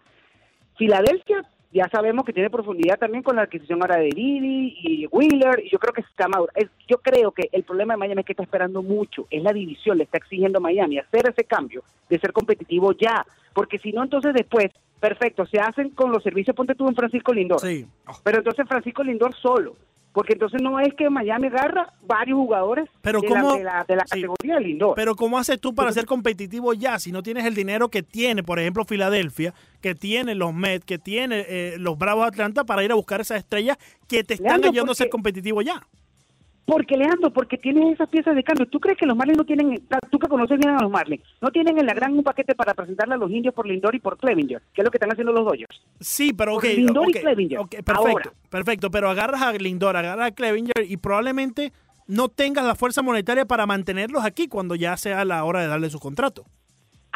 Filadelfia, ya sabemos que tiene profundidad también con la adquisición ahora de Didi y Wheeler, y yo creo que está maduro. Es- yo creo que el problema de Miami es que está esperando mucho, es la división, le está exigiendo a Miami hacer ese cambio de ser competitivo ya, porque si no, entonces después, perfecto, se hacen con los servicios, ponte tú en Francisco Lindor, Sí. pero entonces Francisco Lindor solo, porque entonces no es que Miami agarra varios jugadores Pero de, ¿cómo? la, de, la, de la Sí. categoría de Lindor. Pero ¿cómo haces tú para ser competitivo ya si no tienes el dinero que tiene, por ejemplo, Filadelfia, que tiene los Mets, que tiene eh, los Bravos de Atlanta para ir a buscar esas estrellas que te están Leandro, ayudando a ser competitivo ya? Porque, Leandro, porque tienes esas piezas de cambio. ¿Tú crees que los Marlins no tienen, tú que conoces bien a los Marlins, no tienen en la gran un paquete para presentarle a los indios por Lindor y por Clevinger, que es lo que están haciendo los Dodgers? Sí, pero ok. Lindor y ok, Clevinger. ok, perfecto, Ahora. perfecto. Pero agarras a Lindor, agarras a Clevinger y probablemente no tengas la fuerza monetaria para mantenerlos aquí cuando ya sea la hora de darle su contrato.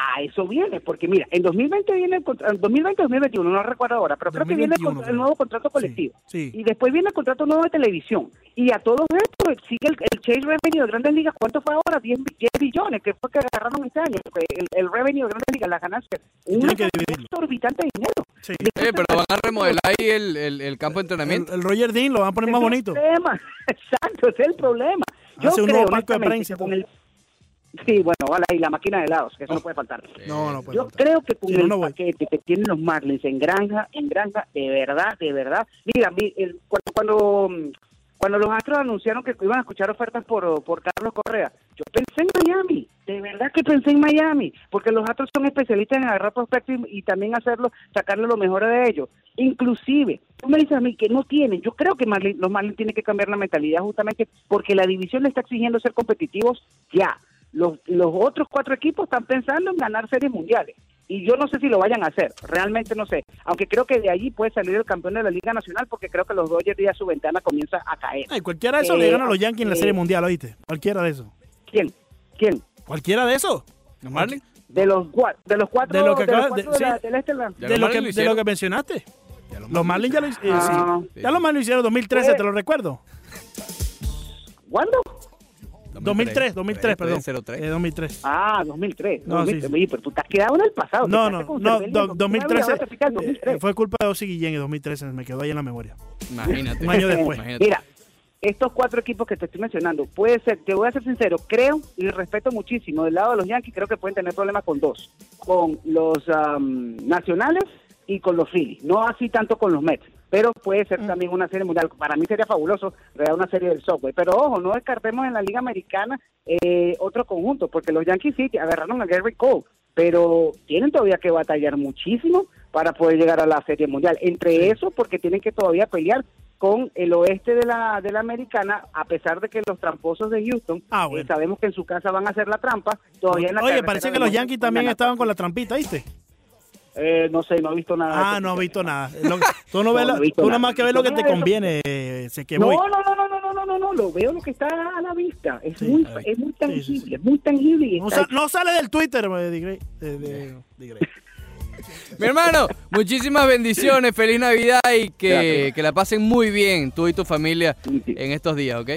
A eso viene, porque mira, en 2020 viene el contra- en 2020 2021, no recuerdo ahora, pero creo que viene el, 2021 contra- fue. el nuevo contrato colectivo. Sí, sí. Y después viene el contrato nuevo de televisión. Y a todos estos sigue el, el Chase Revenue de Grandes Ligas. ¿Cuánto fue ahora? 10, bi- 10 billones, que fue que agarraron este año. El, el revenue de Grandes Ligas, las ganancias, dividirlo. exorbitante de dinero. Sí. Eh, pero van a remodelar ahí el, el, el campo de entrenamiento. el Roger Dean lo van a poner más bonito. Es el problema. Exacto, ese es el problema. Yo Hace un creo, nuevo palco de prensa con todo. el... Sí, bueno, y la máquina de helados, que eso no puede faltar. No, no puede Yo faltar. creo que con el no paquete que tienen los Marlins en granja, en granja, de verdad, de verdad. Mira, cuando, cuando, cuando los Astros anunciaron que iban a escuchar ofertas por, por Carlos Correa, yo pensé en Miami, de verdad que pensé en Miami, porque los Astros son especialistas en agarrar prospectos y, y también hacerlo, sacarle lo mejor de ellos. Inclusive, tú me dices a mí que no tienen, yo creo que Marlin- los Marlins tienen que cambiar la mentalidad justamente porque la división le está exigiendo ser competitivos ya. Los, los otros cuatro equipos están pensando en ganar series mundiales. Y yo no sé si lo vayan a hacer, realmente no sé. Aunque creo que de allí puede salir el campeón de la Liga Nacional porque creo que los Dodgers ya su ventana comienza a caer. Ay, cualquiera de esos Eh, le gana a los Yankees en la eh, Serie Mundial, ¿oíste? Cualquiera de esos. ¿Quién? ¿Quién? Cualquiera de esos. ¿Los Marlins? De los, de los cuatro De lo que de lo, que, lo de lo hicieron. que mencionaste. Ya los Los Marlins ya lo, hic- eh, Ah. sí. Ya los Marlins lo hicieron 2013, Eh. te lo recuerdo. ¿Cuándo? 2003, 2003, perdón. 03. Eh, 2003. Ah, 2003. No, 2003. sí, sí. Oye, pero tú te has quedado en el pasado. No, no, no, Cervelli en do- 2009 y 2013 ahora te fijas en eh, 2003. fue culpa de Osi Guillén en 2013, me quedó ahí en la memoria. Imagínate. Un año después. Imagínate. Mira, estos cuatro equipos que te estoy mencionando, puede ser, te voy a ser sincero, creo y respeto muchísimo del lado de los Yankees, creo que pueden tener problemas con dos, con los am, nacionales y con los Phillies, no así tanto con los Mets, pero puede ser también una serie mundial. Para mí sería fabuloso crear una serie del software, pero ojo, no descartemos en la Liga Americana eh, otro conjunto, porque los Yankees sí agarraron a Gary Cole, pero tienen todavía que batallar muchísimo para poder llegar a la Serie Mundial. Entre eso, porque tienen que todavía pelear con el oeste de la, de la americana, a pesar de que los tramposos de Houston, Ah, eh, sabemos que en su casa van a hacer la trampa, todavía en la Oye, parece que los Yankees también estaban con la trampita, ¿viste? Eh, no sé, no he visto nada. de Ah, no he visto nada. Lo- tú no, No, ves no tú nada. más que ves lo que te conviene, eh, se que No, no, no, no, no, no, no, no, no, lo veo lo que está a la vista. Es Sí, muy, es muy tangible, sí, sí. es muy tangible. No, está sa- no sale del Twitter, eh, de Grey- de- de- de Grey. Mi hermano, muchísimas bendiciones, feliz Navidad y que, Gracias. que la pasen muy bien tú y tu familia en estos días, ¿ok?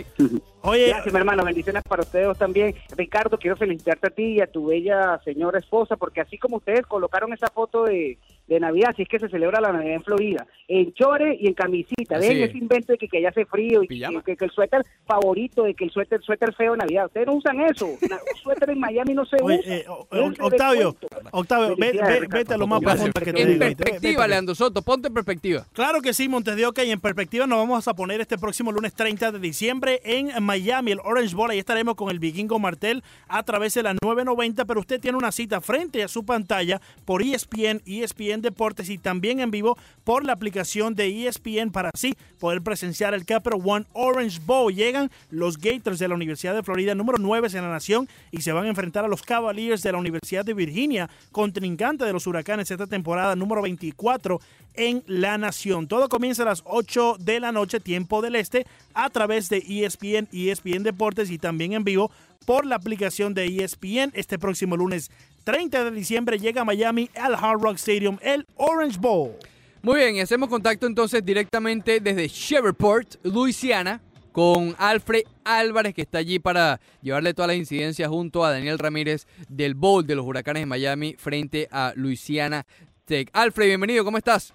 Oye, Gracias, mi hermano. Bendiciones para ustedes también. Ricardo, quiero felicitarte a ti y a tu bella señora esposa, porque así como ustedes colocaron esa foto de, de Navidad, así es que se celebra la Navidad en Florida, en chore y en camisita. Así Dejen es. ese invento de que, que allá hace frío y Pijama. que, que el suéter favorito, de que el suéter, suéter feo de Navidad. Ustedes no usan eso. Un suéter en Miami no se oye, usa. eh, o- Octavio. Octavio, ve- ve- vete a lo más profundo que te En digo. Perspectiva. Leandro Soto, ponte en perspectiva. Claro que sí, Montes de Oca, y en perspectiva nos vamos a poner este próximo lunes 30 de diciembre en Miami, el Orange Bowl. Ahí estaremos con el Vikingo Martel a través de la 990, pero usted tiene una cita frente a su pantalla por E ESPN, Deportes y también en vivo por la aplicación de ESPN para así poder presenciar el Capital One Orange Bowl. Llegan los Gators de la Universidad de Florida, número 9 en la nación, y se van a enfrentar a los Cavaliers de la Universidad de Virginia, contrincante de los Huracanes esta temporada, número 24 en la nación. Todo comienza a las 8 de la noche, tiempo del este, a través de ESPN, ESPN Deportes y también en vivo por la aplicación de ESPN. Este próximo lunes 30 de diciembre llega a Miami al Hard Rock Stadium, el Orange Bowl. Muy bien, y hacemos contacto entonces directamente desde Shreveport, Luisiana, con Alfred Álvarez, que está allí para llevarle todas las incidencias junto a Daniel Ramírez del Bowl de los Huracanes de Miami frente a Luisiana Tech. Alfred, bienvenido, ¿cómo estás?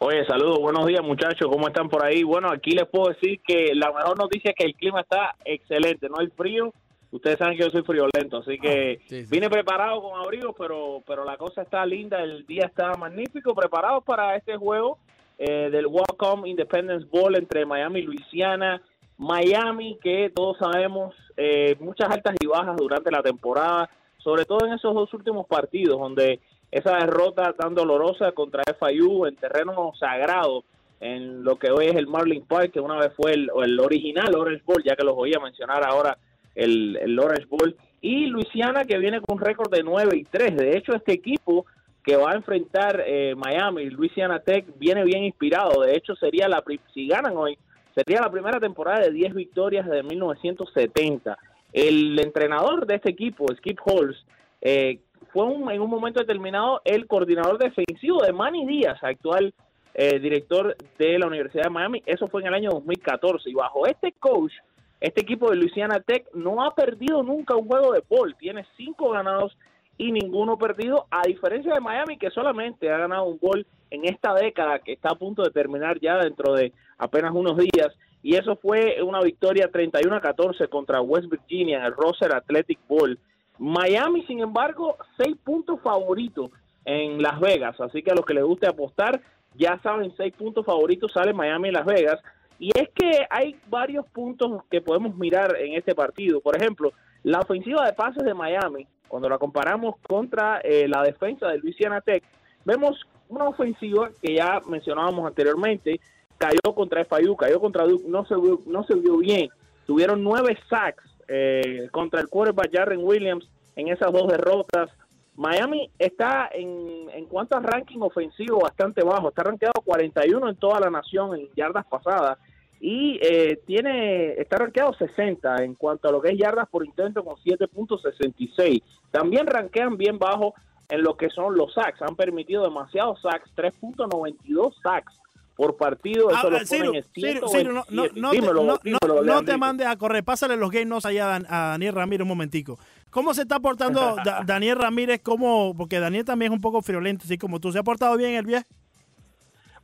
Oye, saludos, buenos días muchachos, ¿cómo están por ahí? Bueno, aquí les puedo decir que la mejor noticia es que el clima está excelente, no hay frío, ustedes saben que yo soy friolento, así que Ah, sí, sí. vine preparado con abrigo, pero, pero la cosa está linda, el día está magnífico, preparado para este juego eh, del Welcome Independence Bowl entre Miami y Luisiana. Miami, que todos sabemos, eh, muchas altas y bajas durante la temporada, sobre todo en esos dos últimos partidos, donde esa derrota tan dolorosa contra FIU en terreno sagrado, en lo que hoy es el Marlin Park, que una vez fue el, el original Orange Bowl, ya que los oía mencionar ahora el, el Orange Bowl, y Luisiana que viene con un récord de 9 y 3. De hecho, este equipo que va a enfrentar eh, Miami, Louisiana Tech, viene bien inspirado. De hecho, sería la si ganan hoy, sería la primera temporada de 10 victorias de 1970. El entrenador de este equipo, Skip Holtz, eh, fue un- en un momento determinado el coordinador defensivo de Manny Díaz, actual eh, director de la Universidad de Miami. Eso fue en el año 2014. Y bajo este coach, este equipo de Louisiana Tech no ha perdido nunca un juego de bowl. Tiene cinco ganados y ninguno perdido, a diferencia de Miami, que solamente ha ganado un gol en esta década, que está a punto de terminar ya dentro de apenas unos días. Y eso fue una victoria 31 a 14 contra West Virginia en el Roser Athletic Bowl. Miami, sin embargo, seis puntos favoritos en Las Vegas. Así que a los que les guste apostar, ya saben, seis puntos favoritos sale Miami en Las Vegas. Y es que hay varios puntos que podemos mirar en este partido. Por ejemplo, la ofensiva de pases de Miami, cuando la comparamos contra eh, la defensa de Louisiana Tech, vemos una ofensiva que ya mencionábamos anteriormente, cayó contra FIU, cayó contra Duke, no se vio, no se vio bien. Tuvieron nueve sacks eh, contra el quarterback Jarren Williams en esas dos derrotas. Miami está en, en cuanto a ranking ofensivo bastante bajo, está rankeado 41 en toda la nación en yardas pasadas y eh, tiene está rankeado 60 en cuanto a lo que es yardas por intento con 7.66. También rankean bien bajo en lo que son los sacks, han permitido demasiados sacks, 3.92 sacks por partido, eso Ah, lo Ciro, ponen en Ciro, Ciro, no, no, 127. no te, Dímelo, no- dímelo, no- no te Leandrito. mandes a correr. Pásale los game notes allá a Daniel Ramírez un momentico. ¿Cómo se está portando Da- Daniel Ramírez? como Porque Daniel también es un poco friolento, así como tú. ¿Se ha portado bien el viaje?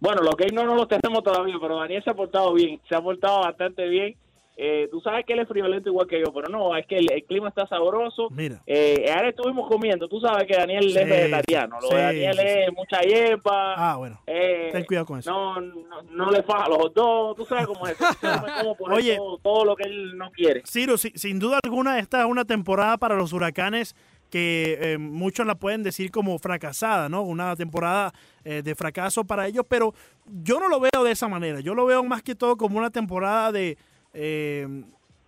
Bueno, los gays no, no los tenemos todavía, pero Daniel se ha portado bien, se ha portado bastante bien. Eh, tú sabes que él es friolento igual que yo, pero no, es que el, el clima está sabroso. Mira. Eh, ahora estuvimos comiendo, tú sabes que Daniel Sí, es vegetariano, lo sí, de Daniel sí, es mucha hierba, Ah, bueno. eh, Ten cuidado con eso. no, no, no le faja los dos, tú sabes cómo es, Oye. eso todo lo que él no quiere. Ciro, si- sin duda alguna, esta es una temporada para los huracanes que eh, muchos la pueden decir como fracasada, ¿no? Una temporada eh, de fracaso para ellos, pero yo no lo veo de esa manera. Yo lo veo más que todo como una temporada de eh,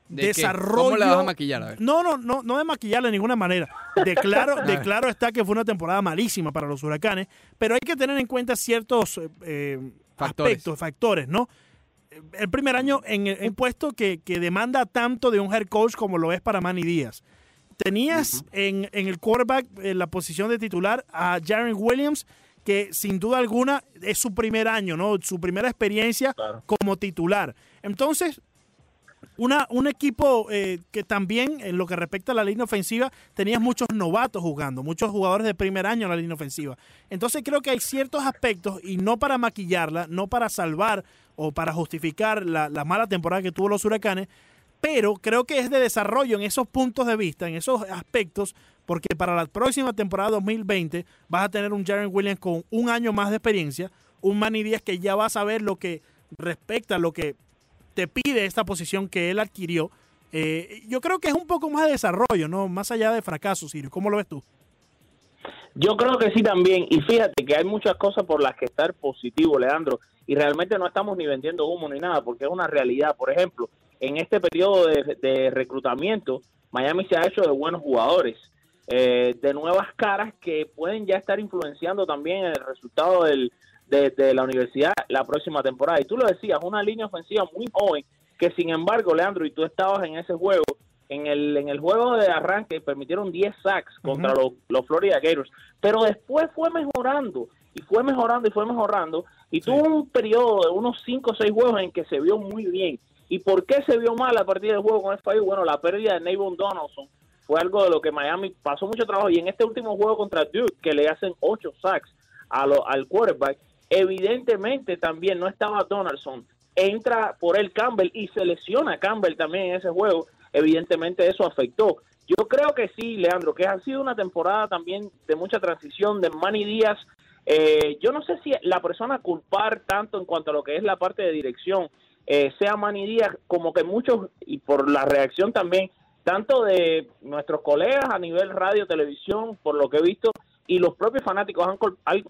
desarrollo. ¿Cómo la vas a maquillar? A ver. No, no, no, no de maquillarla de ninguna manera. De claro, de ver. claro está que fue una temporada malísima para los huracanes, pero hay que tener en cuenta ciertos eh, eh, Factores. aspectos, factores, ¿no? El primer año en un puesto que, que demanda tanto de un head coach como lo es para Manny Díaz. Tenías en, en el quarterback en la posición de titular a Jaren Williams, que sin duda alguna es su primer año, ¿no? Su primera experiencia Claro. como titular. Entonces, una, un equipo eh, que también, en lo que respecta a la línea ofensiva, tenías muchos novatos jugando, muchos jugadores de primer año en la línea ofensiva. Entonces creo que hay ciertos aspectos, y no para maquillarla, no para salvar o para justificar la, la mala temporada que tuvo los huracanes, pero creo que es de desarrollo en esos puntos de vista, en esos aspectos, porque para la próxima temporada 2020 vas a tener un Jaren Williams con un año más de experiencia, un Manny Díaz que ya va a saber lo que respecta a lo que te pide esta posición que él adquirió. Eh, yo creo que es un poco más de desarrollo, ¿no? Más allá de fracaso, Sirio. ¿Cómo lo ves tú? Yo creo que sí también, y fíjate que hay muchas cosas por las que estar positivo, Leandro, y realmente no estamos ni vendiendo humo ni nada, porque es una realidad. Por ejemplo, en este periodo de, de reclutamiento, Miami se ha hecho de buenos jugadores, eh, de nuevas caras que pueden ya estar influenciando también el resultado del, de, de la universidad la próxima temporada. Y tú lo decías, una línea ofensiva muy joven, que sin embargo, Leandro, y tú estabas en ese juego, en el, en el juego de arranque permitieron 10 sacks contra los, los Florida Gators, pero después fue mejorando y fue mejorando y fue mejorando y tuvo un periodo de unos 5 o 6 juegos en que se vio muy bien. ¿Y por qué se vio mal a partir del juego con el fallo? Bueno, la pérdida de Navon Donaldson fue algo de lo que Miami pasó mucho trabajo y en este último juego contra Duke que le hacen 8 sacks a lo- al quarterback, evidentemente también no estaba Donaldson, entra por él Campbell y se lesiona Campbell también en ese juego, evidentemente eso afectó. Yo creo que sí, Leandro, que ha sido una temporada también de mucha transición de Manny Díaz. Eh, yo no sé si la persona culpar tanto en cuanto a lo que es la parte de dirección eh, sea Manny Díaz, como que muchos, y por la reacción también, tanto de nuestros colegas a nivel radio, televisión, por lo que he visto, y los propios fanáticos han,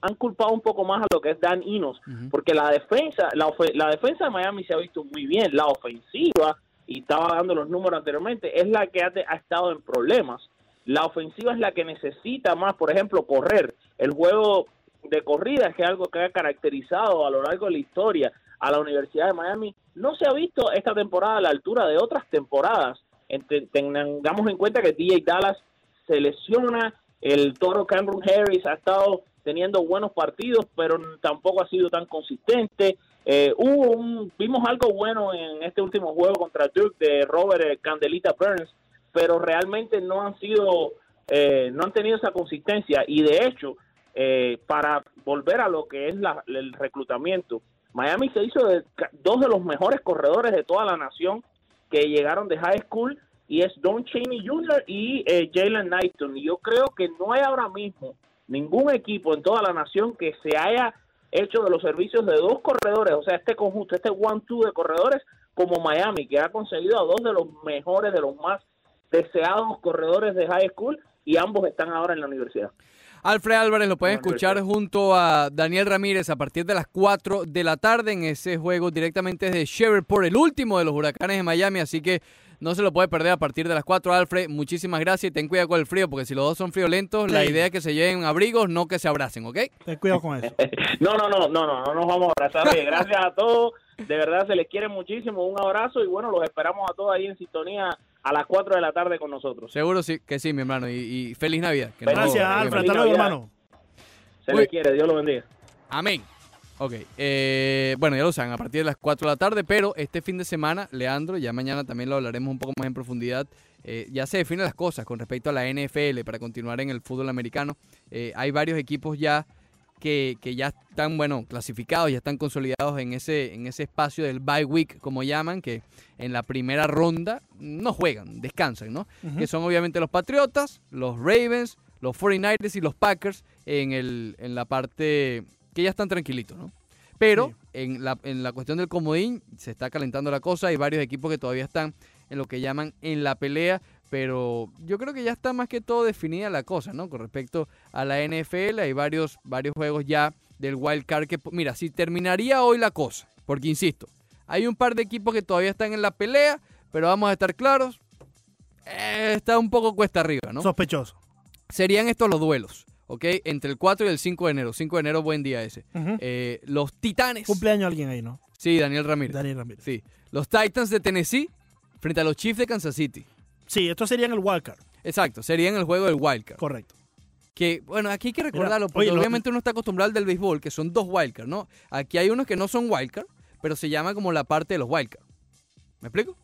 han- culpado un poco más a lo que es Dan Inos, porque la defensa, la, la defensa de Miami se ha visto muy bien, la ofensiva, y estaba dando los números anteriormente, es la que ha, ha estado en problemas. La ofensiva es la que necesita más, por ejemplo, correr. El juego de corrida, que es algo que ha caracterizado a lo largo de la historia a la Universidad de Miami, no se ha visto esta temporada a la altura de otras temporadas. Tengamos en cuenta que DJ Dallas se lesiona, el toro Cameron Harris ha estado teniendo buenos partidos, pero tampoco ha sido tan consistente. Eh, hubo un, vimos algo bueno en este último juego contra Duke de Robert eh, Candelita Burns, pero realmente no han sido, eh, no han tenido esa consistencia y de hecho, eh, para volver a lo que es la- el reclutamiento, Miami se hizo de dos de los mejores corredores de toda la nación que llegaron de high school y es Don Cheney Jr. y eh, Jalen Knighton. Y yo creo que no hay ahora mismo ningún equipo en toda la nación que se haya hecho de los servicios de dos corredores, o sea, este conjunto, este one-two de corredores como Miami, que ha conseguido a dos de los mejores, de los más deseados corredores de high school y ambos están ahora en la universidad. Alfred Álvarez lo pueden escuchar junto a Daniel Ramírez a partir de las 4 de la tarde en ese juego directamente desde Shreveport, el último de los huracanes de Miami, así que no se lo puede perder a partir de las 4. Alfred, muchísimas gracias y ten cuidado con el frío, porque si los dos son friolentos, la Sí. idea es que se lleven abrigos, no que se abracen, ¿ok? Ten cuidado con eso. No, no, no, no, no, no nos vamos a abrazar. Oye, gracias a todos. De verdad se les quiere muchísimo. Un abrazo y bueno, los esperamos a todos ahí en sintonía a las 4 de la tarde con nosotros. Seguro sí que sí, mi hermano, y, y feliz Navidad. que Gracias, no, Alfred. Hasta luego, hermano. Se Uy. les quiere, Dios los bendiga. Amén. Ok, eh, bueno, ya lo saben, a partir de las 4 de la tarde, pero este fin de semana, Leandro, ya mañana también lo hablaremos un poco más en profundidad, eh, ya se definen las cosas con respecto a la NFL para continuar en el fútbol americano. Eh, hay varios equipos ya que, que ya están, bueno, clasificados, ya están consolidados en ese, en ese espacio del bye week, como llaman, que en la primera ronda no juegan, descansan, ¿no? Que son obviamente los Patriotas, los Ravens, los 49ers y los Packers en, el, en la parte que ya están tranquilitos, ¿no? Pero Sí. en, la, en la cuestión del comodín se está calentando la cosa, hay varios equipos que todavía están en lo que llaman en la pelea pero yo creo que ya está más que todo definida la cosa, ¿no? Con respecto a la NFL, hay varios, varios juegos ya del wild card que, mira, si terminaría hoy la cosa, porque insisto, hay un par de equipos que todavía están en la pelea, pero vamos a estar claros, eh, está un poco cuesta arriba, ¿no? Sospechoso. Serían estos los duelos, ¿ok? Entre el 4 y el 5 de enero. 5 de enero, buen día ese. Eh, los Titanes. Cumpleaños alguien ahí, ¿no? Sí, Daniel Ramírez. Daniel Ramírez. Sí. Los Titans de Tennessee frente a los Chiefs de Kansas City. Sí, estos serían el wildcard. Exacto, serían el juego del wildcard. Correcto. Que, bueno, aquí hay que recordarlo, porque oye, lo- obviamente uno está acostumbrado al del béisbol, que son dos wildcards, ¿no? Aquí hay unos que no son wildcard, pero se llama como la parte de los wildcards. ¿Me explico?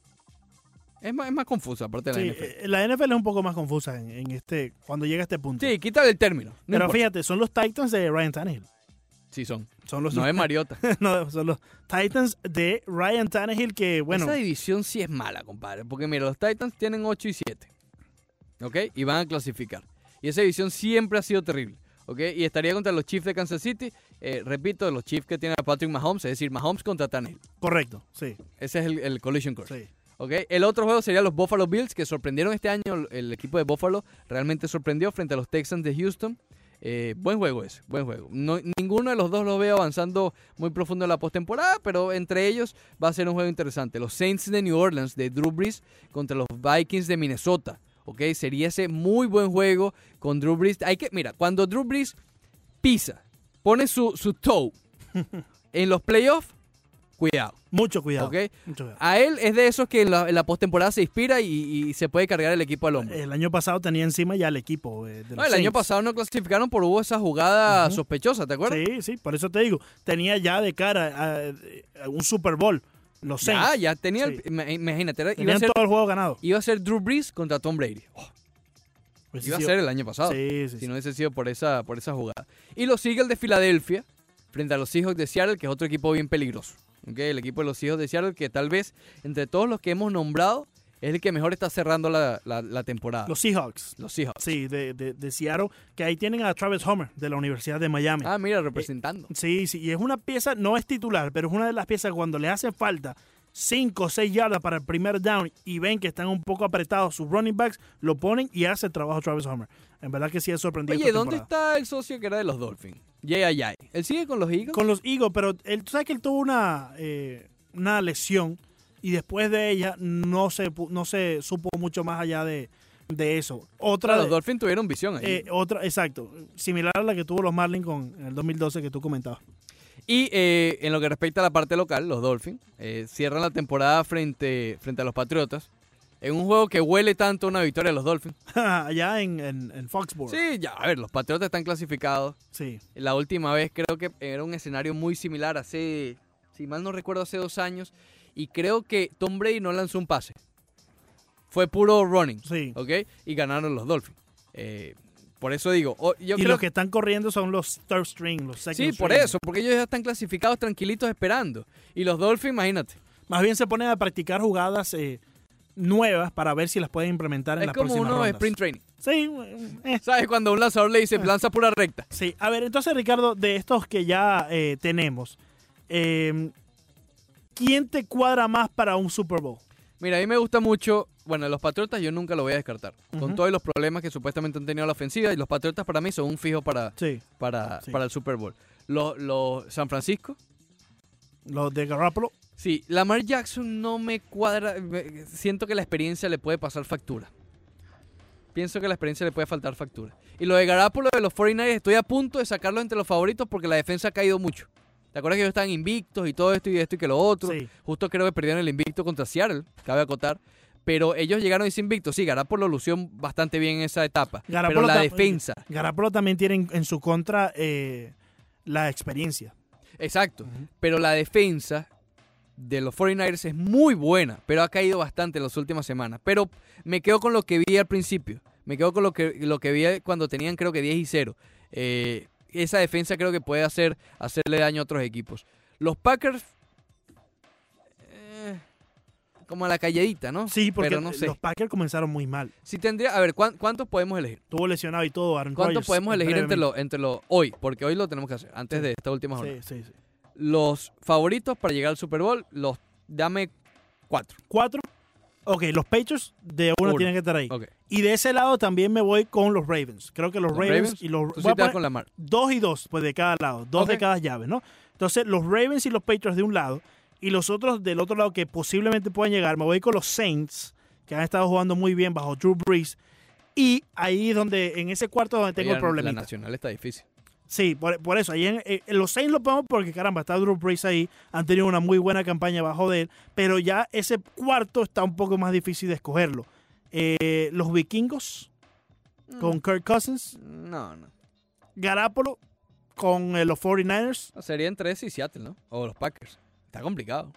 Es más, es más confusa aparte de la Sí, NFL. eh, la NFL es un poco más confusa en, en este cuando llega a este punto. Sí, quítale el término. no Pero importa. fíjate, son los Titans de Ryan Tannehill. Sí son. Son los No es Mariota. no, son los Titans de Ryan Tannehill que, bueno, Esa división sí es mala, compadre. Porque mira, los Titans tienen 8 y 7. ¿Ok? Y van a clasificar. Y esa división siempre ha sido terrible. ¿Ok? Y estaría contra los Chiefs de Kansas City. eh, repito, los Chiefs que tienen a Patrick Mahomes. Es decir, Mahomes contra Tannehill. correcto, sí, Ese es el, el collision course. sí. ¿Ok? El otro juego sería los Buffalo Bills, que sorprendieron este año. El equipo de Buffalo realmente sorprendió frente a los Texans de Houston. Eh, buen juego ese, buen juego. No, ninguno de los dos lo veo avanzando muy profundo en la postemporada, pero entre ellos va a ser un juego interesante. Los Saints de New Orleans de Drew Brees contra los Vikings de Minnesota. ¿Ok? Sería ese muy buen juego con Drew Brees. Hay que, mira, cuando Drew Brees pisa, pone su, su toe en los playoffs, cuidado. Mucho cuidado. ¿Ok? mucho cuidado. A él es de esos que en la, en la postemporada se inspira y, y se puede cargar el equipo al hombro. El año pasado tenía encima ya el equipo eh, de los No, el año pasado no clasificaron por hubo esa jugada sospechosa, ¿te acuerdas? Sí, sí, por eso te digo, tenía ya de cara a, a un Super Bowl los Saints. ya, ya tenía, el- Sí. imagínate, era- iba a, Tenían ser, todo el juego ganado. iba a ser Drew Brees contra Tom Brady. Oh, Pues iba a ser el año pasado, Sí, sí, si no hubiese sido por esa, por esa jugada. Y los Eagles de Filadelfia frente a los Seahawks de Seattle, que es otro equipo bien peligroso. ¿Ok? El equipo de los Seahawks de Seattle, que tal vez entre todos los que hemos nombrado, es el que mejor está cerrando la, la- la temporada. Los Seahawks. Los Seahawks. Sí, de, de, de Seattle, que ahí tienen a Travis Homer de la Universidad de Miami. Ah, mira, representando. Sí, sí, y es una pieza, no es titular, pero es una de las piezas cuando le hace falta 5 o 6 yardas para el primer down y ven que están un poco apretados sus running backs, lo ponen y hace el trabajo Travis Homer. En verdad que sí es sorprendido. Oye, ¿dónde está el socio que era de los Dolphins? Jay Ayay. ¿Él sigue con los Eagles? Con los Eagles, pero él, tú sabes que él tuvo una, eh, una lesión y después de ella no se, no se supo mucho más allá de, de eso. Otra, los Dolphins tuvieron visión ahí. eh, otra, exacto, similar a la que tuvo los Marlins con, en el 2012 que tú comentabas. Y eh, en lo que respecta a la parte local, los Dolphins eh, cierran la temporada frente, frente a los Patriotas. En un juego que huele tanto una victoria de los Dolphins. Allá en, en, en Foxborough. Sí, ya, a ver, los Patriotas están clasificados. Sí. La última vez creo que era un escenario muy similar hace, si mal no recuerdo, hace dos años. Y creo que Tom Brady no lanzó un pase. Fue puro running. Sí. ¿Ok? Y ganaron los Dolphins. Eh, por eso digo, yo y creo los que están corriendo son los third string, los second Sí, por string. eso, porque ellos ya están clasificados tranquilitos esperando. Y los Dolphins, imagínate. Más bien se ponen a practicar jugadas eh, nuevas para ver si las pueden implementar en Es las como próximas uno de sprint training. Sí, eh, ¿Sabes? Cuando un lanzador le dice, lanza pura recta. sí. A ver, entonces Ricardo, de estos que ya eh, tenemos, eh, ¿quién te cuadra más para un Super Bowl? Mira, a mí me gusta mucho. Bueno, los Patriotas yo nunca lo voy a descartar. Con todos los problemas que supuestamente han tenido la ofensiva. Y los Patriotas para mí son un fijo para, Sí, para, Sí. para el Super Bowl. Los, los San Francisco. los de Garoppolo. Sí, Lamar Jackson no me cuadra. Siento que la experiencia le puede pasar factura. Pienso que la experiencia le puede faltar factura. Y lo de Garapolo de los 49ers, estoy a punto de sacarlo entre los favoritos porque la defensa ha caído mucho. ¿Te acuerdas que ellos estaban invictos y todo esto y esto y que lo otro? Sí. Justo creo que perdieron el invicto contra Seattle, cabe acotar. Pero ellos llegaron ese invicto. Sí, Garapolo lució bastante bien en esa etapa. Garoppolo pero la defensa. Garoppolo también tiene en, en su contra eh, la experiencia. Exacto. Pero la defensa de los 49ers es muy buena, pero ha caído bastante en las últimas semanas. Pero me quedo con lo que vi al principio. Me quedo con lo que, lo que vi cuando tenían creo que 10 y 0. Eh, esa defensa creo que puede hacer, hacerle daño a otros equipos. Los Packers... eh, como a la calladita, ¿no? Sí, porque Pero no sé. los Packers comenzaron muy mal. Si tendría... A ver, ¿cuán- ¿cuántos podemos elegir? Tuvo lesionado y todo Aaron ¿Cuántos podemos elegir entre los entre los hoy? Porque hoy lo tenemos que hacer, antes Sí. de esta última jornada. Sí, sí, sí. Los favoritos para llegar al Super Bowl, los dame cuatro. Cuatro. Ok, los Patriots de uno Uno. tienen que estar ahí. Y de ese lado también me voy con los Ravens. Creo que los, Los Ravens, Ravens, y los... Sí voy a poner con Lamar. dos y dos, pues de cada lado. Dos de cada llave, ¿no? Entonces, los Ravens y los Patriots de un lado. Y los otros del otro lado que posiblemente puedan llegar. Me voy con los Saints, que han estado jugando muy bien bajo Drew Brees. Y ahí es donde, en ese cuarto donde tengo Oye, el problemita. La nacional está difícil. Sí, por, por eso. Ahí en, en los Saints lo ponemos porque, caramba, está Drew Brees ahí. Han tenido una muy buena campaña bajo de él. Pero ya ese cuarto está un poco más difícil de escogerlo. Eh, los vikingos con Kirk Cousins. No, no. Garapolo con eh, los 49ers. No, Sería entre ese y Seattle, ¿no? O los Packers. Está complicado.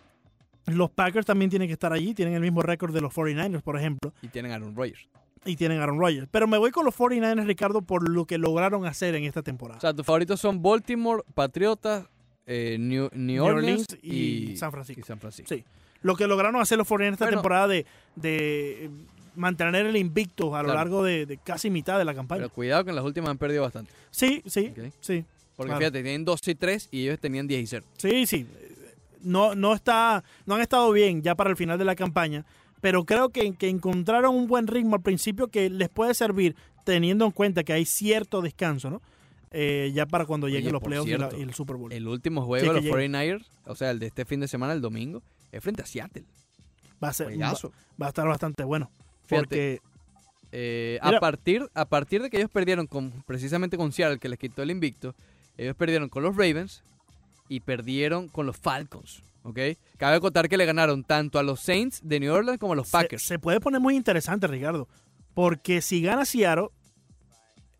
Los Packers también tienen que estar allí. Tienen el mismo récord de los 49ers, por ejemplo. Y tienen a Aaron Rodgers. Y tienen Aaron Rodgers. Pero me voy con los 49ers, Ricardo, por lo que lograron hacer en esta temporada. O sea, tus favoritos son Baltimore, Patriotas, eh, New, New New Orleans, y San Francisco. y San Francisco. Sí. Lo que lograron hacer los 49ers esta Bueno. temporada de, de eh, mantener el invicto a lo largo de, de casi mitad de la campaña. Pero cuidado que en las últimas han perdido bastante. sí, sí, sí. Porque Claro. fíjate, tienen 12 y 3 y ellos tenían 10 y 0. Sí, sí. No, no, está, no han estado bien ya para el final de la campaña, pero creo que, que encontraron un buen ritmo al principio que les puede servir teniendo en cuenta que hay cierto descanso, ¿no? Eh, ya para cuando Oye, lleguen los playoffs y, la- cierto, y el Super Bowl. El último juego de los llegue. 49ers, o sea, el de este fin de semana, el domingo, es frente a Seattle. va, a ser, va, va a estar bastante bueno. Fíjate, Porque Eh, a, partir, a partir de que ellos perdieron con, precisamente con Seattle, que les quitó el invicto, ellos perdieron con los Ravens y perdieron con los Falcons. ¿Ok? Cabe acotar que le ganaron tanto a los Saints de New Orleans como a los se, Packers. se puede poner muy interesante, Ricardo. Porque si gana Seattle,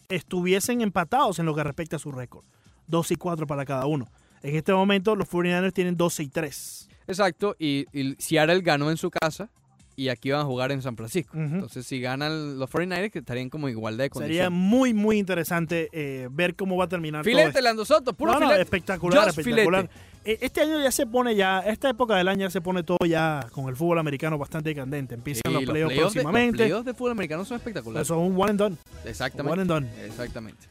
estuviesen empatados en lo que respecta a su récord. 2 y 4 para cada uno. En este momento los 49ers tienen 12 y 3. Exacto, y, y Seattle ganó en su casa y aquí van a jugar en San Francisco. Entonces, si ganan los 49ers, que estarían como igualdad de Sería condiciones. muy, muy interesante eh, ver cómo va a terminar todo Filete, esto. Lando Soto, puro No, no, filete. espectacular, Just espectacular. Eh, Este año ya se pone ya, esta época del año ya se pone todo ya con el fútbol americano bastante candente. Empiezan Sí, los los playoffs de- próximamente. Los playoffs de fútbol americano son espectaculares. Es un one and done. Exactamente. One and done. Exactamente.